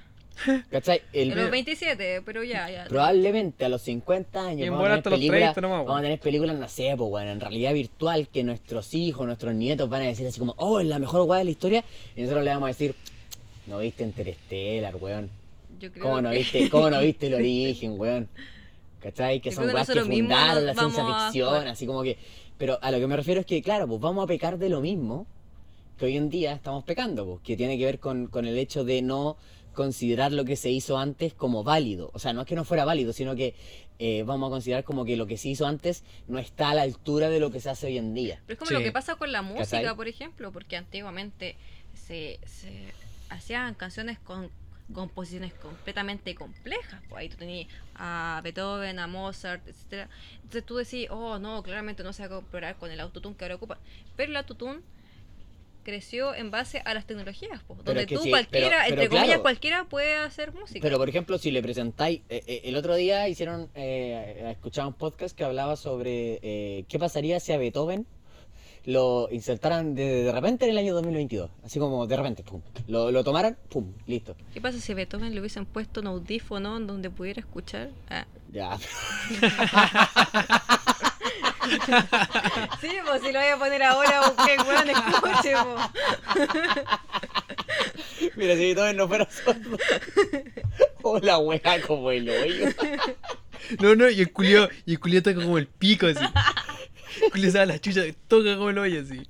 ¿Cachai? El- A los 27, pero ya, ya. Probablemente a los 50 años En vamos a hasta los películas, 30 nomás, vamos a tener películas, no sé, pues, bueno, en realidad virtual que nuestros hijos, nuestros nietos van a decir así como, oh, es la mejor weá de la historia, y nosotros le vamos a decir, no viste Interstellar, weón. Yo creo ¿Cómo no que- viste, cómo no viste el origen, weón? ¿Cachai? Que Yo son weas que fundaron la ciencia a ficción, así como que. Pero a lo que me refiero es que, claro, pues vamos a pecar de lo mismo que hoy en día estamos pecando, pues, que tiene que ver con, con el hecho de no considerar lo que se hizo antes como válido. O sea, no es que no fuera válido, sino que eh, vamos a considerar como que lo que se hizo antes no está a la altura de lo que se hace hoy en día. Pero es como Sí. lo que pasa con la música, ¿Cachai? por ejemplo, porque antiguamente se, se hacían canciones con composiciones completamente complejas. Pues ahí tú tenías a Beethoven, a Mozart, etcétera. Entonces tú decís, oh no, claramente no se va a comparar con el autotune que ahora ocupa. Pero el autotune creció en base a las tecnologías, pues, donde tú sí, cualquiera, pero- entre pero comillas, claro. cualquiera puede hacer música. Pero por ejemplo, si le presentáis, eh, eh, el otro día hicieron, eh, escuchaba un podcast que hablaba sobre eh, qué pasaría si a Beethoven lo insertaran de, de repente en el año 2022, así como de repente, pum, lo, lo tomaran, pum, listo. ¿Qué pasa si a Beethoven le hubiesen puesto un audífono en donde pudiera escuchar? Ah. Ya, Sí, pues si lo voy a poner ahora, el weón escuche, mira, si Beethoven no fuera sordo. O la wea como el hoyo. No, no, y el culio, y el culio toca como el pico así. El culio sabe la chucha, toca como el hoyo así.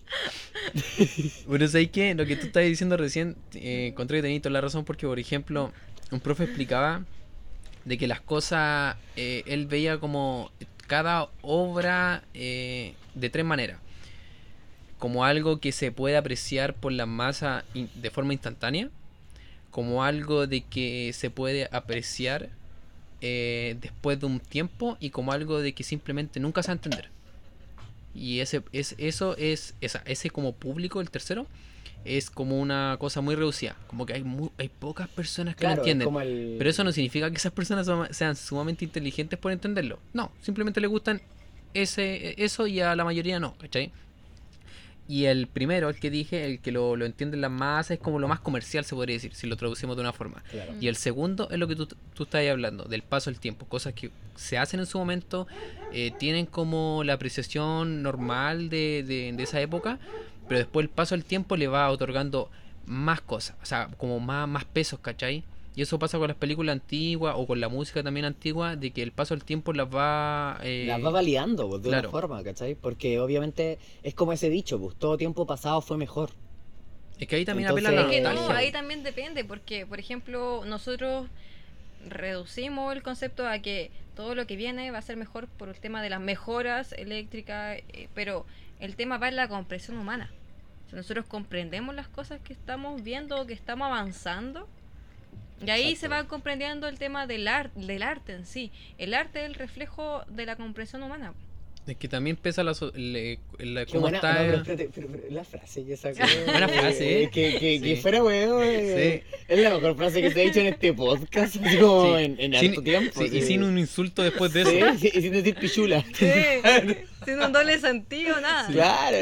Bueno, ¿sabes qué? Lo que tú estabas diciendo recién, eh, encontré que tenías toda la razón porque, por ejemplo, un profe explicaba de que las cosas, eh, él veía como cada obra eh, de tres maneras. Como algo que se puede apreciar por la masa de forma instantánea, como algo de que se puede apreciar eh, después de un tiempo y como algo de que simplemente nunca se va a entender. Y ese, es, eso es, esa, ese como público, el tercero, es como una cosa muy reducida. Como que hay, mu- hay pocas personas que lo Claro, entienden. el... Pero eso no significa que esas personas sean sumamente inteligentes por entenderlo. No, simplemente les gustan ese, eso y a la mayoría no, ¿cachai? Y el primero, el que dije, el que lo, lo entienden las masas, es como lo más comercial, se podría decir, si lo traducimos de una forma. Claro. Y el segundo es lo que tú, tú estás hablando, del paso del tiempo. Cosas que se hacen en su momento, eh, tienen como la apreciación normal de, de- de esa época, pero después el paso del tiempo le va otorgando más cosas, o sea, como más, más pesos, ¿cachai? Y eso pasa con las películas antiguas o con la música también antigua, de que el paso del tiempo las va... eh, Las va validando pues, de claro. una forma, ¿cachai? Porque obviamente es como ese dicho, pues todo tiempo pasado fue mejor. es que ahí también Entonces- apela a Es la que no, ahí también depende, porque, por ejemplo, nosotros reducimos el concepto a que todo lo que viene va a ser mejor por el tema de las mejoras eléctricas, eh, pero el tema va en la comprensión humana. Si nosotros comprendemos las cosas que estamos viendo, que estamos avanzando, y ahí se va comprendiendo el tema del, ar- del arte en sí. El arte es el reflejo de la comprensión humana. Es que también pesa la, so- le- la- cómo buena, está... no, pero espérate, pero- pero la frase que sacó. Buena frase, ¿eh? Que, que, que Sí. fuera weón. eh, Es la mejor frase que se ha dicho en este podcast. Así como Sí. en, en Sin- harto tiempo. sí, y sí. sin un insulto después de Sí, eso. sí, y sin decir pichula. Sí, sin un doble sentido, nada. Claro.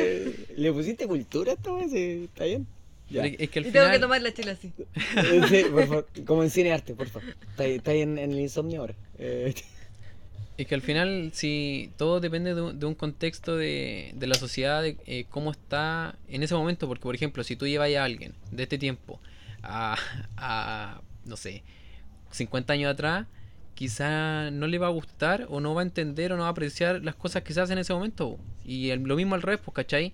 ¿Le pusiste cultura a esta vez? Sí, Está bien. Ya. Es que al Y tengo que final... tomar la chela así. Eh, sí, por favor, como en cine arte, por favor. Está ahí, está ahí en, en el insomnio ahora. Eh, Es que al final, si todo depende de un, contexto de, de la sociedad, de eh, cómo está en ese momento, porque por ejemplo, si tú llevas a alguien de este tiempo a, a, no sé, 50 años atrás, quizá no le va a gustar o no va a entender o no va a apreciar las cosas que se hacen en ese momento. Y lo mismo al revés, pues, ¿cachai?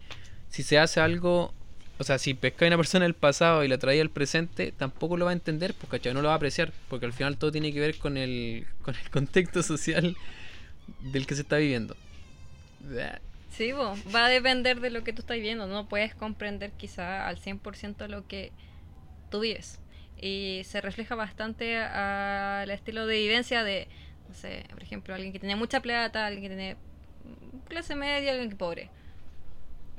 Si se hace algo, o sea, si pesca a una persona del pasado y la trae al presente, tampoco lo va a entender, pues, ¿cachai? No lo va a apreciar, porque al final todo tiene que ver con el, con el contexto social del que se está viviendo. Sí, bo, va a depender de lo que tú estás viendo. No puedes comprender quizá al 100% lo que tú vives. Y se refleja bastante al estilo de vivencia de, no sé, por ejemplo, alguien que tiene mucha plata, alguien que tiene clase media, alguien que pobre.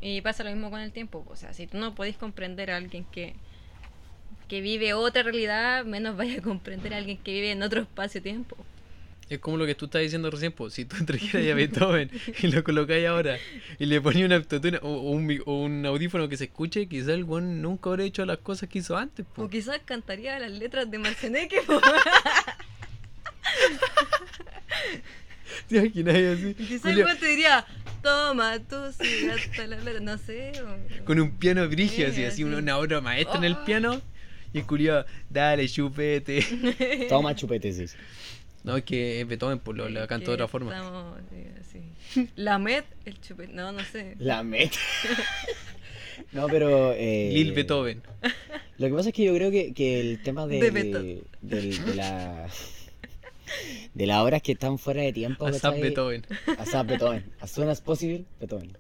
Y pasa lo mismo con el tiempo. O sea, si tú no podés comprender a alguien que, que vive otra realidad, menos vaya a comprender a alguien que vive en otro espacio-tiempo. Es como lo que tú estás diciendo recién, pues, si tú trajeras a Beethoven y lo colocáis ahora y le ponías una autotune o, o un, o un audífono que se escuche, quizás el weón nunca habría hecho las cosas que hizo antes. O po. quizás cantaría las letras de Marcianeque. ¿Te imaginas así? Quizás el te diría, toma tú, sí, hasta la letra. No sé. o- con un piano brigio, así, Sí, así, así. una, una obra maestra en el Oh. piano. Y el culiado, dale, chupete. Toma chupetes, dice. No, es que es Beethoven, pues lo, lo cantó de otra forma. estamos, sí, así. La Met, el chupete. No, no sé. La meta. No, pero. Eh, Lil Beethoven. Lo que pasa es que yo creo que, que el tema de, De Beethoven. del- de la. De las obras que están fuera de tiempo. Asap. Beethoven. Asap Beethoven. As soon as possible, Beethoven.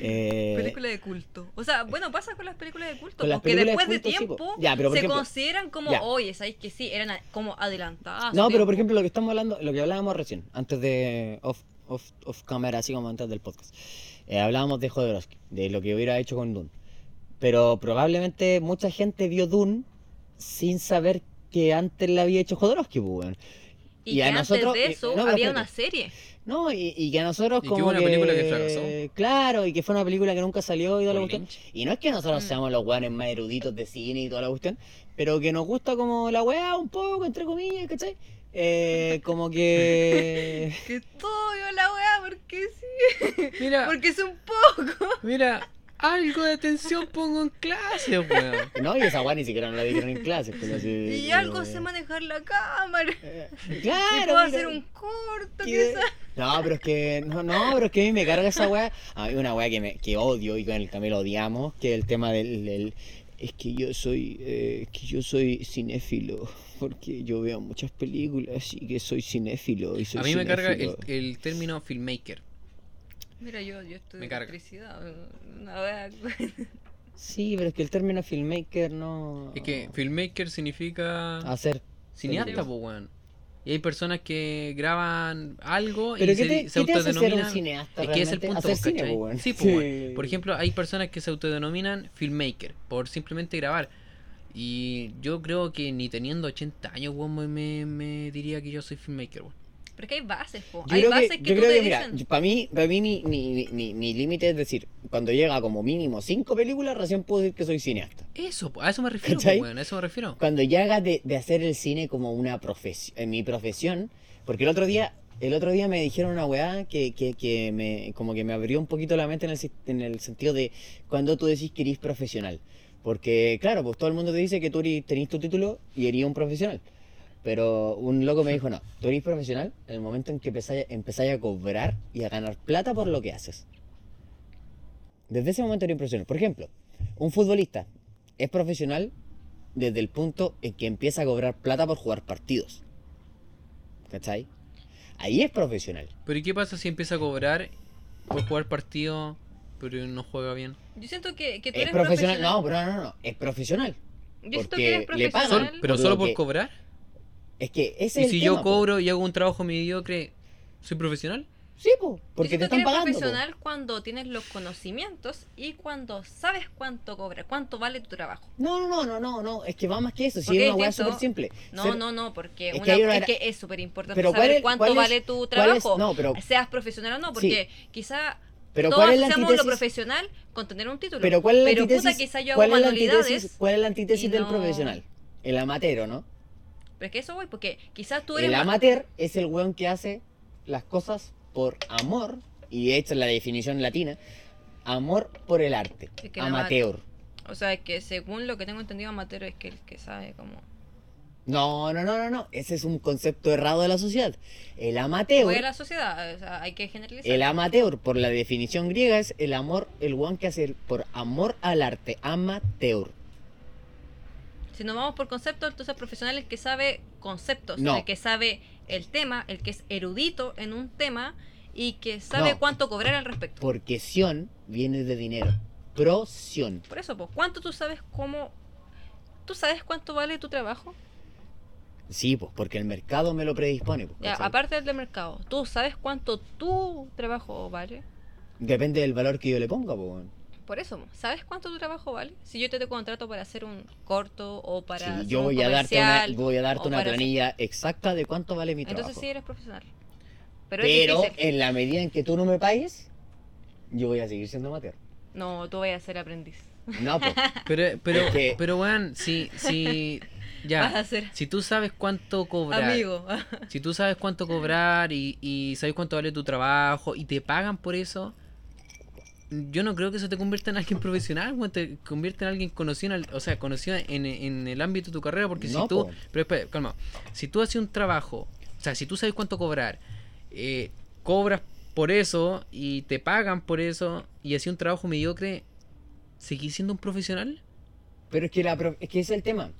Eh, Película de culto. O sea, bueno, pasa con las películas de culto. Porque de después de, sí, tiempo Ya, pero por se ejemplo- consideran como, Ya. oye, ¿sabéis que sí? Eran a- como adelantadas. No, pero por ejemplo, lo que estamos hablando, lo que hablábamos recién, antes de off, off, off camera, así como antes del podcast, eh, hablábamos de Jodorowsky, de lo que hubiera hecho con Dune. Pero probablemente mucha gente vio Dune sin saber que antes la había hecho Jodorowsky, pues, weón. Y, y que a nosotros- antes de eso no, había espérate. una serie. No, y, y que a nosotros Y que como hubo una película que fracasó. Claro, y que fue una película que nunca salió y toda la cuestión. Y no es que nosotros Mm. seamos los weones más eruditos de cine y toda la cuestión, pero que nos gusta como la weá un poco, entre comillas, ¿cachai? Eh, como que... Que todo vio la weá porque sí. Mira, Porque es un poco. mira, algo de atención pongo en clase, weón. No, y esa weá ni siquiera nos la dijeron en clase. Pero así, Y algo sé manejar la cámara. eh, Y Claro, puedo mira, hacer un corto, que- quizás. No, pero es que, no, no, pero es que a mí me carga esa weá. Hay una weá que, me, que odio y con el también lo odiamos, que es el tema del... del- es que yo soy, eh, que yo soy cinéfilo, porque yo veo muchas películas y que soy cinéfilo y soy A mí me carga el, el término filmmaker. Mira, yo, yo estoy Me de carga. electricidad. Una. Sí, pero es que el término filmmaker no... Es que filmmaker significa Hacer... cineasta, pues, weón. Y hay personas que graban algo Pero y ¿qué se, te, se qué te hace ser un autodenominan. cineasta Es que es el realmente? punto, Hacer cine. Sí, pues, weón. Por ejemplo, hay personas que se autodenominan filmmaker por simplemente grabar. Y yo creo que ni teniendo 80 años, weón, me, me, me diría que yo soy filmmaker, weón. Pero es que hay bases, po. Yo hay creo bases que, que, yo tú creo te que, mira, dicen. para mí, para mí mi, mi, mi, mi límite es decir, cuando llega como mínimo cinco películas, recién puedo decir que soy cineasta. Eso, a eso me refiero, po, weón, a eso me refiero. Cuando llega de, de hacer el cine como una profesión, en mi profesión, porque el otro día, el otro día me dijeron una weá que, que, que me, como que me abrió un poquito la mente en el, en el sentido de cuando tú decís que eres profesional. Porque, claro, pues todo el mundo te dice que tú eres- tenés tu título y eres un profesional. Pero un loco me dijo, no, tú eres profesional en el momento en que empezáis, empezáis a cobrar y a ganar plata por lo que haces. Desde ese momento eres profesional. Por ejemplo, un futbolista es profesional desde el punto en que empieza a cobrar plata por jugar partidos. ¿Cachai? Ahí es profesional. Pero ¿y qué pasa si empieza a cobrar por jugar partido, pero no juega bien? Yo siento que, que tú Es eres profesional. No, pero no, no, no. Es profesional. Yo siento que eres le pagan. profesional. ¿Pero solo lo por que- cobrar? Es que ese ¿Y es si el yo tema, po. cobro y hago un trabajo mediocre, soy profesional? Sí, po, Yo porque te están que eres pagando. po. profesional cuando tienes los conocimientos y cuando sabes cuánto cobra, cuánto vale tu trabajo. No, no, no, no, no, no. Es que va más que eso. Si Porque es una weá súper simple. No, Ser- no, no, porque Es una- que una- es que es súper importante Pero ¿cuál saber es- cuánto cuál es- vale tu trabajo, no, pero- seas profesional o no, porque quizá Pero todos ¿cuál es la asociamos lo profesional con tener un título. Pero ¿cuál es la Pero antítesis? puta, quizá yo hago ¿cuál es la manualidades. antítesis, ¿Cuál es la antítesis del no- profesional? El amateur, ¿no? Pero es que eso voy, porque quizás tú eres El ma- amateur es el weón que hace las cosas por amor, y esta es la definición latina, amor por el arte. Es que el ama- amateur. O sea, que según lo que tengo entendido, amateur es que el que sabe como... No, no, no, no, no. Ese es un concepto errado de la sociedad. El amateur, Fue la sociedad, o sea, hay que generalizar. el amateur, por la definición griega, es el amor, el weón que hace por amor al arte. Amateur. Si nos vamos por conceptos, entonces profesional es el que sabe conceptos, No. el que sabe el tema, el que es erudito en un tema y que sabe No. cuánto cobrar al respecto. Porque sion viene de dinero. Prosión. Por eso, pues, ¿cuánto tú sabes cómo ¿Tú sabes cuánto vale tu trabajo? Sí, pues, porque el mercado me lo predispone. Pues, aparte del mercado, ¿tú sabes cuánto tu trabajo vale? Depende del valor que yo le ponga, pues. Por eso, ¿sabes cuánto tu trabajo vale? Si yo te, te contrato para hacer un corto o para Sí, hacer yo un voy a darte una, comercial, voy a darte o una hacer- planilla exacta de cuánto vale mi trabajo. Entonces sí eres profesional. Pero, en la medida en que tú no me pagues, yo voy a seguir siendo amateur. No, tú vas a ser aprendiz. No, pues. Pero, pero, Es que- pero, weón, si, si, Vas a ya, si tú sabes cuánto cobrar, amigo. si tú sabes cuánto cobrar y, y sabes cuánto vale tu trabajo y te pagan por eso, yo no creo que eso te convierta en alguien profesional, te convierte en alguien conocido, en el- o sea, conocido en, en el ámbito de tu carrera, porque No, si tú, po. pero espera, calma, si tú haces un trabajo, o sea, si tú sabes cuánto cobrar, eh, cobras por eso y te pagan por eso y haces un trabajo mediocre, ¿seguís siendo un profesional? Pero es que, la prof- es que ese es el tema.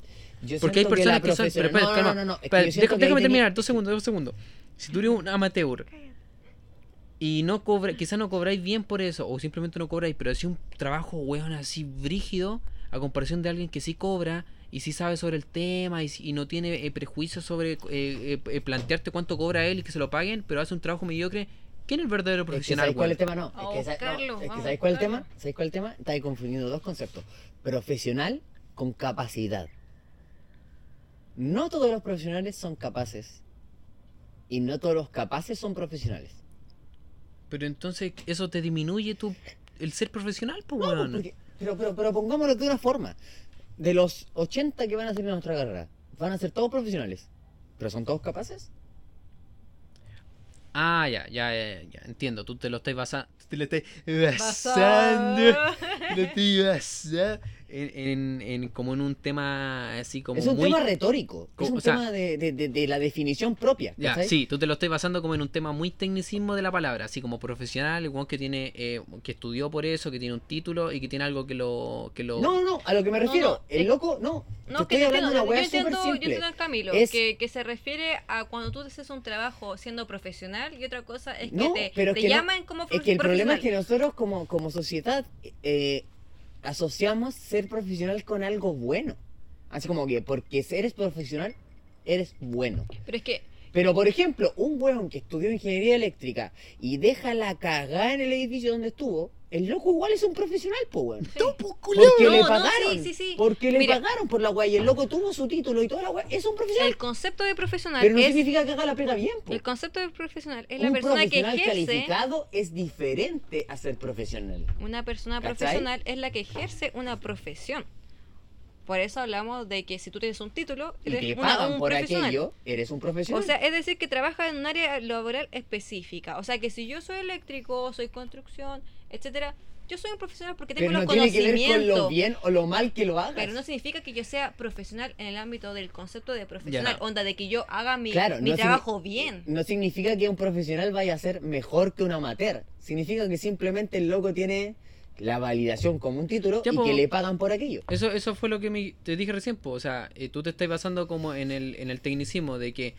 Yo Porque hay que personas que, son. Pero, profesional- espera, no, no, no, es que déjame terminar, dos segundos, dos segundos. Si tú eres un amateur y no cobra, quizás no cobráis bien por eso, o simplemente no cobráis, pero así un trabajo, weón, así brígido, a comparación de alguien que sí cobra y sí sabe sobre el tema y, no tiene eh, prejuicios sobre eh, eh, plantearte cuánto cobra él y que se lo paguen, pero hace un trabajo mediocre, ¿quién es el verdadero Es que profesional, ¿sabes cuál es el weón? tema? No, es que, sa- no, buscarlo, es que vamos a ¿sabes cuál es el tema? ¿Sabes cuál es el tema? Estás confundiendo dos conceptos. Profesional con capacidad. No todos los profesionales son capaces. Y no todos los capaces son profesionales. Pero entonces eso te disminuye tu, el ser profesional, pues, No, weón. porque- pero, pero, pero pongámoslo de una forma. De los 80 que van a salir de nuestra carrera, van a ser todos profesionales. ¿Pero son todos capaces? Ah, ya, ya, ya, ya, entiendo. Tú te lo estás basando. Te lo estás basando. te lo estás basando en, en, en- como en un tema así como es un muy. tema retórico. Es un o sea- tema de, de- de- de la definición propia. Sí, tú te lo estás basando como en un tema muy tecnicismo de la palabra, así como profesional, igual que tiene, eh, que estudió por eso, que tiene un título y que tiene algo que lo, que lo. No, no, no, a lo que me refiero. no, el loco, no. No, te que estoy te hablando de entiendo, una yo entiendo, súper yo simple. entiendo al Camilo, Es- que, que se refiere a cuando tú haces un trabajo siendo profesional y otra cosa es que No, te, pero es te que no- llaman como Es que el problema es profesional. que nosotros como, como sociedad eh, asociamos ser profesional con algo bueno. Así como que porque eres profesional, eres bueno. Pero es que Pero por ejemplo, un weón que estudió ingeniería eléctrica y deja la cagada en el edificio donde estuvo, el loco igual es un profesional, po weón. Sí. Porque No, le no, pagaron. sí, sí, sí. Porque le Mira. pagaron por la weá y el loco tuvo su título y toda la weá. Es un profesional. el concepto de profesional Pero no es significa que haga la pega bien, po. el concepto de profesional es la persona que profesional ejerce calificado es diferente a ser profesional. una persona ¿Cachai? profesional es la que ejerce una profesión. Por eso hablamos de que si tú tienes un título, Y eres una- pagan un por profesional. aquello, eres un profesional. O sea, es decir, que trabaja en un área laboral específica. O sea, que si yo soy eléctrico, soy construcción, etcétera, yo soy un profesional porque tengo pero no los tiene que ver con conocimientos. lo bien o lo mal que lo hagas. Pero no significa que yo sea profesional en el ámbito del concepto de profesional. Ya. Onda de que yo haga mi, Claro, mi no trabajo bien. No significa que un profesional vaya a ser mejor que un amateur. Significa que simplemente el loco tiene la validación como un título Ya, y po. que le pagan por aquello. Eso, eso fue lo que me- te dije recién, po. o sea, eh, tú te estás basando como en el, en el tecnicismo de que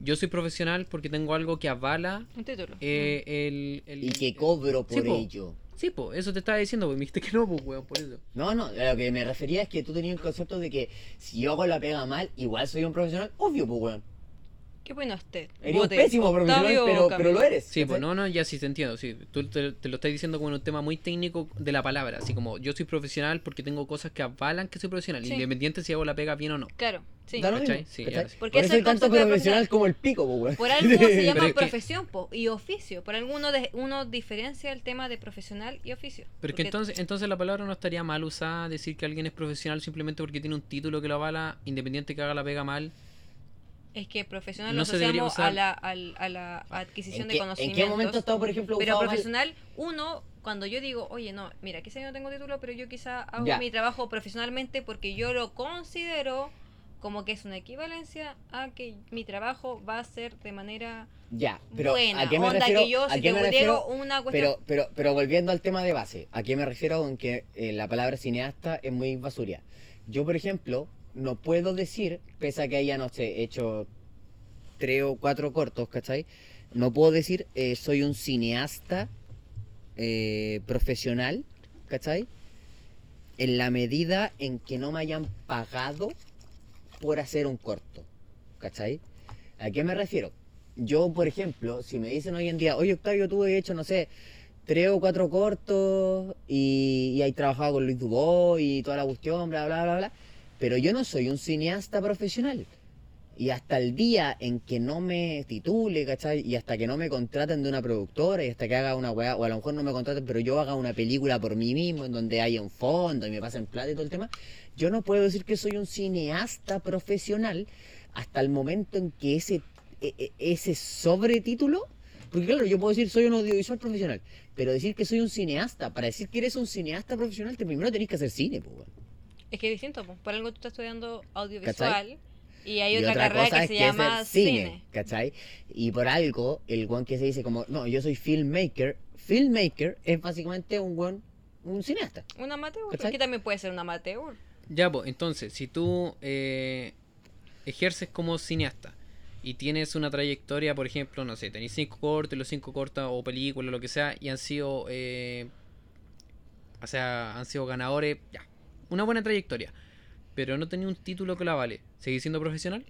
yo soy profesional porque tengo algo que avala Un título. eh, el, el- Y que cobro Sí, por po. ello. Sí, pues, eso te estaba diciendo, pues me dijiste que no, pues, weón, por eso. No, no, a lo que me refería es que tú tenías el concepto de que si yo hago la pega mal, igual soy un profesional. Obvio, pues, weón. ¿Qué opina usted? Eres un Vote. pésimo profesional, pero, pero lo eres. Sí, pues no, no, ya sí te entiendo, sí. Tú te, te lo estás diciendo como en un tema muy técnico de la palabra, así como yo soy profesional porque tengo cosas que avalan que soy profesional, Sí. independiente si hago la pega bien o no. Claro, sí. ¿Cachai? Sí, ¿cachai? ya, sí. Porque Por eso es tanto profesional profesional. como el pico, pues, weón. Por algo se llama Pero es que- profesión po, y oficio. Por alguno de, uno diferencia el tema de profesional y oficio. Pero es que Porque- entonces, entonces la palabra no estaría mal usada, decir que alguien es profesional simplemente porque tiene un título que lo avala, independiente que haga la pega mal. Es que profesional No lo asociamos a usar- la, a la adquisición ¿En de conocimientos. ¿En qué momento está, por ejemplo, Pero mal? profesional, uno, cuando yo digo, oye, no, mira, quizá yo no tengo título, pero yo quizá hago Ya. mi trabajo profesionalmente porque yo lo considero como que es una equivalencia a que mi trabajo va a ser de manera Ya, pero buena. ¿a qué me Onda refiero? que yo, ¿A si qué te me refiero? una cuestión... Pero, pero, pero volviendo al tema de base, ¿a qué me refiero con que eh, la palabra cineasta es muy basuria? Yo, por ejemplo, no puedo decir, pese a que haya, no sé, hecho tres o cuatro cortos, ¿cachai? No puedo decir eh, soy un cineasta eh, profesional, ¿cachai? en la medida en que no me hayan pagado por hacer un corto. ¿Cachai? ¿A qué me refiero? Yo, por ejemplo, si me dicen hoy en día, oye Octavio, tú has hecho, no sé, tres o cuatro cortos y, y trabajado con Luis Dubó y toda la cuestión, bla, bla, bla, bla. Pero yo no soy un cineasta profesional. Y hasta el día en que no me titule, ¿cachai? Y hasta que no me contraten de una productora y hasta que haga una weá, o a lo mejor no me contraten, pero yo haga una película por mí mismo, en donde haya un fondo y me pasen plata y todo el tema, yo no puedo decir que soy un cineasta profesional hasta el momento en que ese, e- e- ese sobretítulo, porque claro, yo puedo decir soy un audiovisual profesional, pero decir que soy un cineasta, para decir que eres un cineasta profesional, te primero tenés que hacer cine, pues. Es que es distinto, po. por algo tú estás estudiando ¿Cachai? audiovisual y hay Y otra, carrera cosa que es se llama cine. ¿cachai? Y por algo, el one que se dice como, no, yo soy filmmaker, filmmaker es básicamente un buen, un cineasta. Un amateur, ¿Cachai? que también puede ser un amateur. Ya, pues, entonces, si tú eh, ejerces como cineasta y tienes una trayectoria, por ejemplo, no sé, tenés cinco cortos, los cinco cortos o películas, lo que sea, y han sido, eh, o sea, han sido ganadores, ya, una buena trayectoria, pero no tenía un título que la vale, ¿seguís siendo profesional?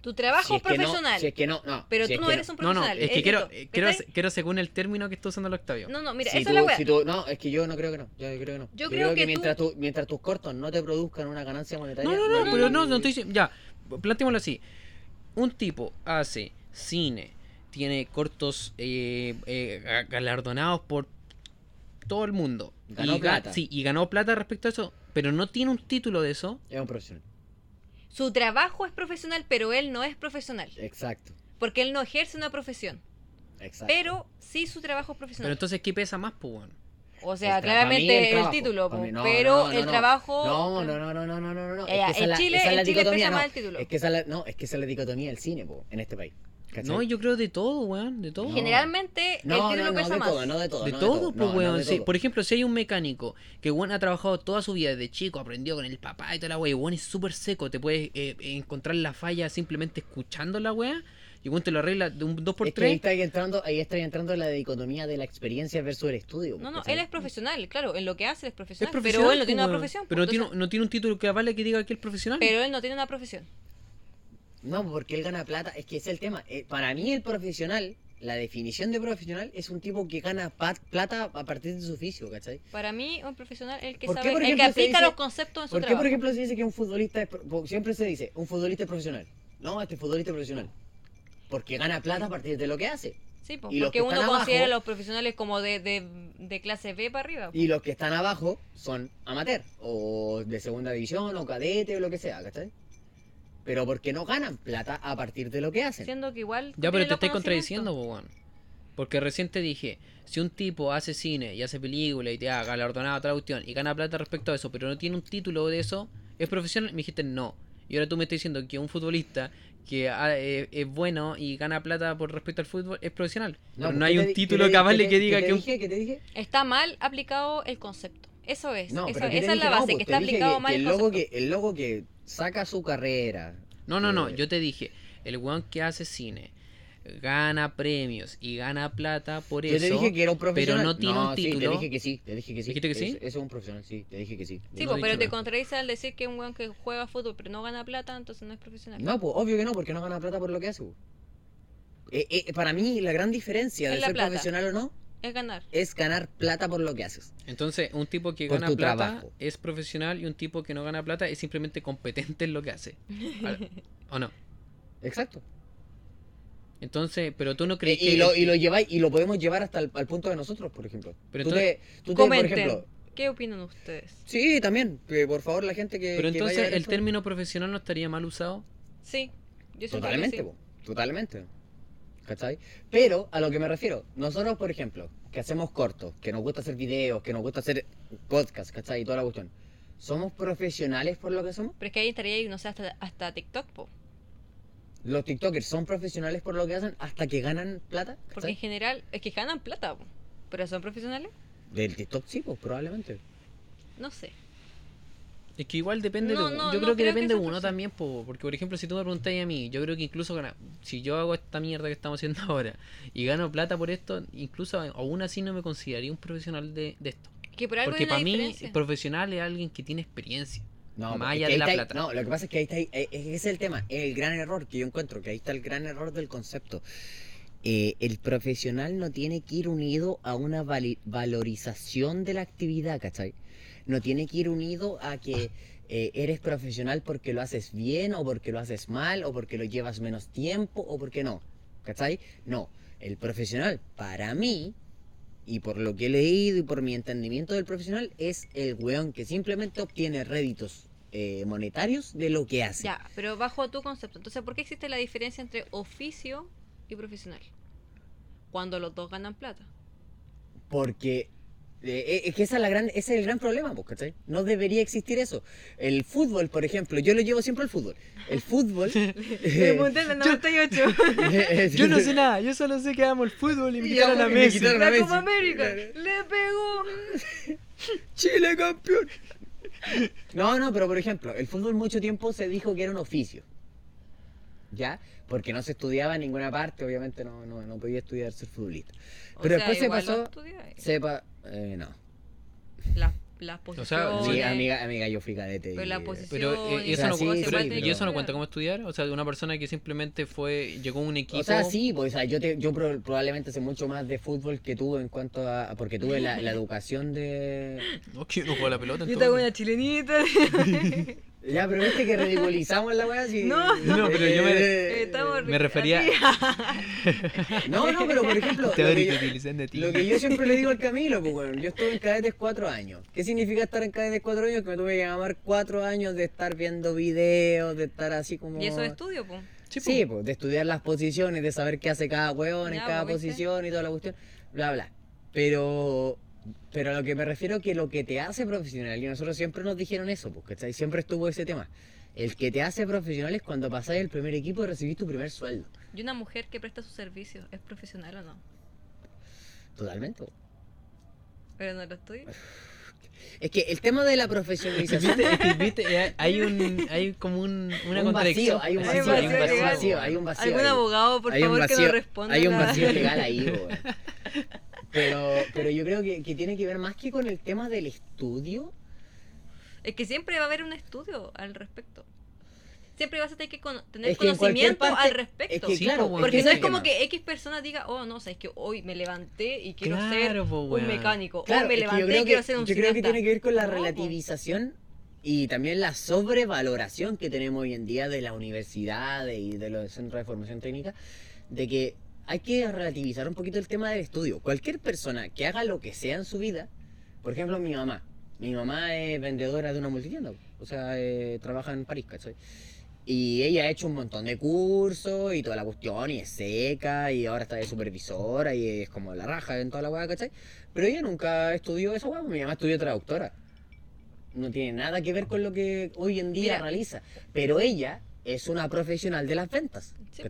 Tu trabajo Si es es que no- profesional, si es que no, no. pero si tú no eres un No, no, profesional. es que quiero, eh, quiero, quiero según el término que está usando el Octavio. No, no, mira, si esa tú- es la si tú- no, es que yo no creo que no. Yo creo que no. Yo creo que tú- mientras, tu- mientras tus cortos no te produzcan una ganancia monetaria. No, no, no, pero no, no estoy diciendo. Ya, planteémoslo así. Un tipo hace cine, tiene cortos eh, eh, ga- galardonados por todo el mundo. Ganó y plata. Sí, y ganó plata respecto a eso, pero no tiene un título de eso. Es un profesional. Su trabajo es profesional, pero él no es profesional. Exacto. Porque él no ejerce una profesión. Exacto. Pero sí su trabajo es profesional. Pero entonces, ¿qué pesa más, pues, weón? o sea, claramente el, título, mí- no, pero no, no, el no. trabajo... No, no, no, no, no, no, no, no. Eh, Es que en Chile- esa es la en Chile pesa más no. el título. Es que esa es la, no, es que esa es la dicotomía del cine, po, en este país. ¿Cachai? No, yo creo de todo, weón, de todo. No. Generalmente el No, título no, no, pesa de más. todo, no de todo. De no todo, pues, no weón. sí. todo. Por ejemplo, si hay un mecánico que weón ha trabajado toda su vida desde chico, aprendió con el papá y toda la weá, y weón es súper seco, te puedes eh, encontrar la falla simplemente escuchando la weá, y weón te lo arregla de un 2x3. Es que ahí está entrando, ahí está entrando la dicotomía de la experiencia versus el estudio. No, no, él es profesional, claro, en lo que hace él es Es profesional, pero él no pues, tiene una weón. profesión. Pero no tiene, entonces- no tiene un título que avale que diga que es profesional. pero él no tiene una profesión. No, porque él gana plata, es que ese es el tema. Eh, para mí el profesional, la definición de profesional es un tipo que gana plata a partir de su oficio, ¿cachai? Para mí, un profesional es el que ¿Por qué, sabe, por el que aplica dice- los conceptos en su ¿Por qué, trabajo. por ejemplo, se dice que un futbolista es, siempre se dice, un futbolista es profesional? No, este futbolista es profesional. Porque gana plata a partir de lo que hace. Sí, y porque que uno están considera a abajo- los profesionales como de, de, de clase B para arriba. Y los que están abajo son amateur, o de segunda división, o cadete, o lo que sea, ¿cachai? Pero porque no ganan plata a partir de lo que hacen. Siendo que igual. Ya, pero te estoy contradiciendo, weón. Porque recién te dije, si un tipo hace cine y hace película y te ha galardonado otra cuestión y gana plata respecto a eso, pero no tiene un título de eso, ¿es profesional? Me dijiste no. Y ahora tú me estás diciendo que un futbolista que ha- eh, es bueno y gana plata por respecto al fútbol es profesional. pero no ¿qué hay un título que avale que diga qué te que un... dije? ¿Qué te dije? Está mal aplicado el concepto. Eso es. No, esa pero ¿qué te esa es la? No, base, pues que está aplicado que- mal que el el loco concepto. que El loco que saca su carrera. No, no, no, eh, yo te dije, el weón que hace cine gana premios y gana plata por Yo eso. te dije que era un profesional. no tiene un sí, título. te dije que sí, te dije que sí. ¿Dijiste que sí? Es- Ese es un profesional, sí, te dije que sí. Sí, no po, he pero te nada. contradice al decir que un weón que juega fútbol pero no gana plata, entonces no es profesional. No, pues obvio que no, porque no gana plata por lo que hace. pues. Eh, eh, para mí, la gran diferencia de Es la ser plata. profesional o no Es ganar. es ganar plata por lo que haces. Entonces, un tipo que Por gana plata trabajo. es profesional y un tipo que no gana plata es simplemente competente en lo que hace. ¿O no? Exacto. Entonces, pero tú no crees y, que... lo, y lo lleváis y lo podemos llevar hasta el al punto de nosotros, por ejemplo. Pero tú entonces- te, tú te, por Comenten. ejemplo, ¿Qué opinan ustedes? sí, también, que por favor la gente que Pero que entonces, vaya a ver ¿el término profesional no estaría mal usado? Sí, yo Totalmente, que sí. po, totalmente. ¿Cachai? Pero a lo que me refiero, nosotros, por ejemplo, que hacemos cortos, que nos gusta hacer videos, que nos gusta hacer podcast, ¿cachai? Y toda la cuestión. ¿Somos profesionales por lo que somos? Pero es que ahí estaría ahí, no sé, hasta, hasta TikTok, po. Los TikTokers son profesionales por lo que hacen hasta que ganan plata, Porque en general es que ganan plata, po. Pero son profesionales, Del TikTok sí, pues probablemente. no sé. Es que igual depende No, de... no, yo no creo que creo que depende de sea uno también, po, porque por ejemplo, si tú me preguntáis a mí, yo creo que incluso gana- si yo hago esta mierda que estamos haciendo ahora y gano plata por esto, incluso aún así no me consideraría un profesional de, de esto. Que por algo Porque para mí, diferencia. profesional es alguien que tiene experiencia. No, Más allá que de la plata. No, lo que pasa es que ahí está, ahí- eh, ese es el tema, el gran error que yo encuentro, que ahí está el gran error del concepto. Eh, el profesional no tiene que ir unido a una vali- valorización de la actividad, ¿cachai? No tiene que ir unido a que eh, eres profesional porque lo haces bien o porque lo haces mal o porque lo llevas menos tiempo o porque no, ¿cachai? No, el profesional para mí y por lo que he leído y por mi entendimiento del profesional, es el weón que simplemente obtiene réditos eh, monetarios de lo que hace. Ya, pero bajo tu concepto. Entonces, ¿por qué existe la diferencia entre oficio y profesional? Cuando los dos ganan plata. Porque eh, es que esa es la gran, ese es el gran problema, pues, ¿cachai? No debería existir eso. El fútbol, por ejemplo, yo lo llevo siempre al fútbol. El fútbol. eh, en el 98. Yo no sé nada, yo solo sé que amo el fútbol y me Y quitaron amo a me Messi. a La. Copa América. Le pegó. Chile campeón. No, no, pero por ejemplo, el fútbol mucho tiempo se dijo que era un oficio. ¿Ya? Porque no se estudiaba en ninguna parte, obviamente no, no, no podía estudiar ser futbolista. O Pero sea, después se pasó, sepa, eh, no. Las, las O sea, posiciones. Sí, amiga, amiga, yo fui cadete. Pero y, la eh, posición- Pero eh, y eso, no, pero- y eso no cuenta como estudiar. O sea, de una persona que simplemente fue llegó a un equipo. O sea, sí, pues o sea, yo, te- yo pro- probablemente sé mucho más de fútbol que tú en cuanto a... Porque tuve la, la educación de... No, que no juego a la pelota. Yo te hago entonces. una chilenita. Ya, pero viste que ridiculizamos la weá así... No, no, pero yo me- Eh, Estamos me refería- No, no, pero por ejemplo... lo que yo- de ti. Lo que yo siempre le digo al Camilo, pues bueno, yo estuve en cadetes cuatro años. ¿Qué significa estar en cadetes cuatro años? Que me tuve que llamar cuatro años de estar viendo videos, de estar así como... Y eso es estudio, pues. Sí, Sí, po. pues, de estudiar las posiciones, de saber qué hace cada hueón en cada pues, ¿viste? posición y toda la cuestión, bla, bla. Pero, pero a lo que me refiero que lo que te hace profesional, y nosotros siempre nos dijeron eso, porque siempre estuvo ese tema. El que te hace profesional es cuando pasáis el primer equipo y recibís tu primer sueldo. ¿Y una mujer que presta sus servicios es profesional o no? Totalmente. Pero no lo estoy. Es que el tema de la profesionalización... ¿Viste? Es que, ¿viste? Eh, Hay, un, hay como un, una un contradicción. vacío, hay un Hay vacío, un hay un vacío vacío, legal. vacío, hay un vacío. ¿Algún ahí. abogado, por Hay un favor, que vacío- nos responda? Hay un vacío legal ahí, weón. Pero, pero yo creo que, que tiene que ver más que con el tema del estudio. Es que siempre va a haber un estudio al respecto. Siempre vas a tener que cono- tener Es que conocimiento parte- al respecto. Es que Sí, claro, weón. Porque es no que es como que X persona diga, oh, no, sabes que hoy me levanté y quiero Claro, ser po, un weón. mecánico. Claro, hoy me es que levanté yo y creo quiero que, ser un yo creo que tiene que ver con la po. relativización y también la sobrevaloración que tenemos hoy en día de la universidad y de los centros de formación técnica, de que hay que relativizar un poquito el tema del estudio. Cualquier persona que haga lo que sea en su vida, por ejemplo mi mamá, mi mamá es vendedora de una multitienda, o sea, eh, trabaja en París, ¿cachai? Y ella ha hecho un montón de cursos y toda la cuestión, y es seca, y ahora está de supervisora, y es como la raja en toda la weá, ¿cachai? Pero ella nunca estudió esa weá, mi mamá estudió traductora. No tiene nada que ver con lo que hoy en día Mira. realiza. Pero ella es una profesional de las ventas, Sí.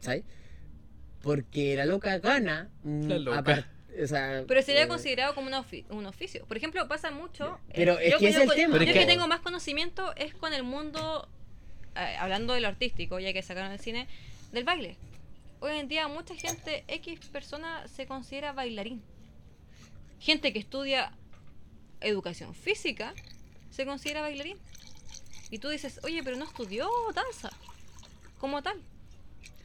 Porque la loca gana. mm, La loca. apar- o sea, Pero sería eh, considerado como una ofi- un oficio. Por ejemplo, pasa mucho. Pero eh, es yo que es el tema, Yo Pero es que que- tengo más conocimiento es con el mundo, eh, hablando de lo artístico, ya que sacaron el cine, del baile. Hoy en día mucha gente, X persona se considera bailarín. Gente que estudia educación física se considera bailarín. Y tú dices, oye, pero no estudió danza como tal.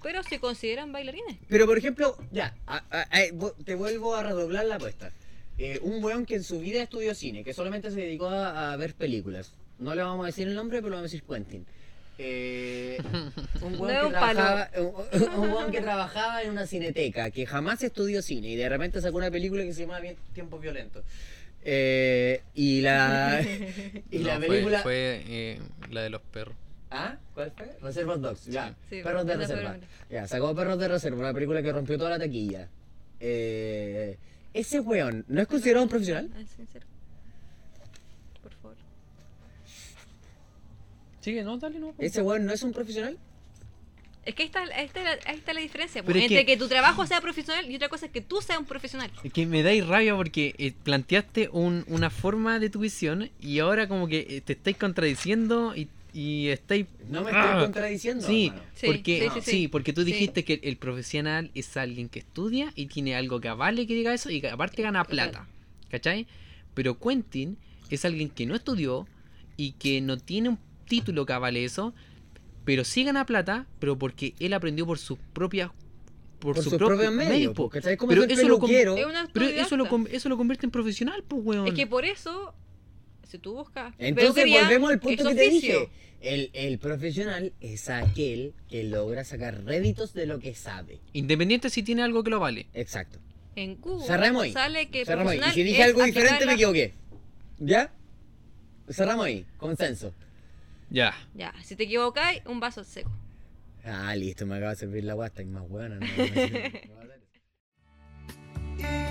Pero se consideran bailarines. Pero por ejemplo, ya, a- a- a- vo- te vuelvo a redoblar la apuesta. Eh, un weón que en su vida estudió cine, que solamente se dedicó a, a ver películas. No le vamos a decir el nombre, pero le vamos a decir Quentin. Eh, un, weón que trabajaba, un, un weón que trabajaba en una cineteca, que jamás estudió cine y de repente sacó una película que se llama Bien- Tiempos Violentos. Eh, y la, y No, la fue- película... Fue, eh, la de los perros. ¿Ah? ¿Cuál fue? Reservoir Dogs, ya. Sí, Perros de Reserva. Ya, sacó Perros de Reserva, una película que rompió toda la taquilla. Eh, ese weón, ¿no es considerado un profesional? Es sincero. Por favor. Sigue, no, dale, no. ¿Ese weón no es un profesional? Es que ahí está, ahí está, la, ahí está la diferencia. Pero pues, es entre que- que... tu trabajo sea profesional y otra cosa es que tú seas un profesional. Es que me dais rabia porque eh, planteaste un- una forma de tu visión y ahora como que eh, te estáis contradiciendo y, y estáis... No me estoy Ah, contradiciendo. Sí. Sí, porque, sí, sí, sí, sí. porque tú Sí. dijiste que el profesional es alguien que estudia y tiene algo que avale que diga eso y que aparte gana plata. ¿Cachai? Pero Quentin es alguien que no estudió y que no tiene un título que avale eso, pero sí gana plata, pero porque él aprendió por sus propias por, Por su sus propio propios medios, medio, Pero eso lo Pero eso lo, eso lo convierte en profesional, pues, weón. Es que por eso, si tú buscas. Entonces volvemos al punto que te dije. El, el profesional es aquel que logra sacar réditos de lo que sabe. Independiente si tiene algo que lo vale. Exacto. En Google Cerramos ahí. sale que Cerramos ahí. Y profesional si dije algo diferente me equivoqué. ¿Ya? Cerramos ahí. Consenso. Ya. Ya, si te equivocáis, un vaso seco. Ah, listo, me acaba de servir la guasta y más buena. No, no, no, no.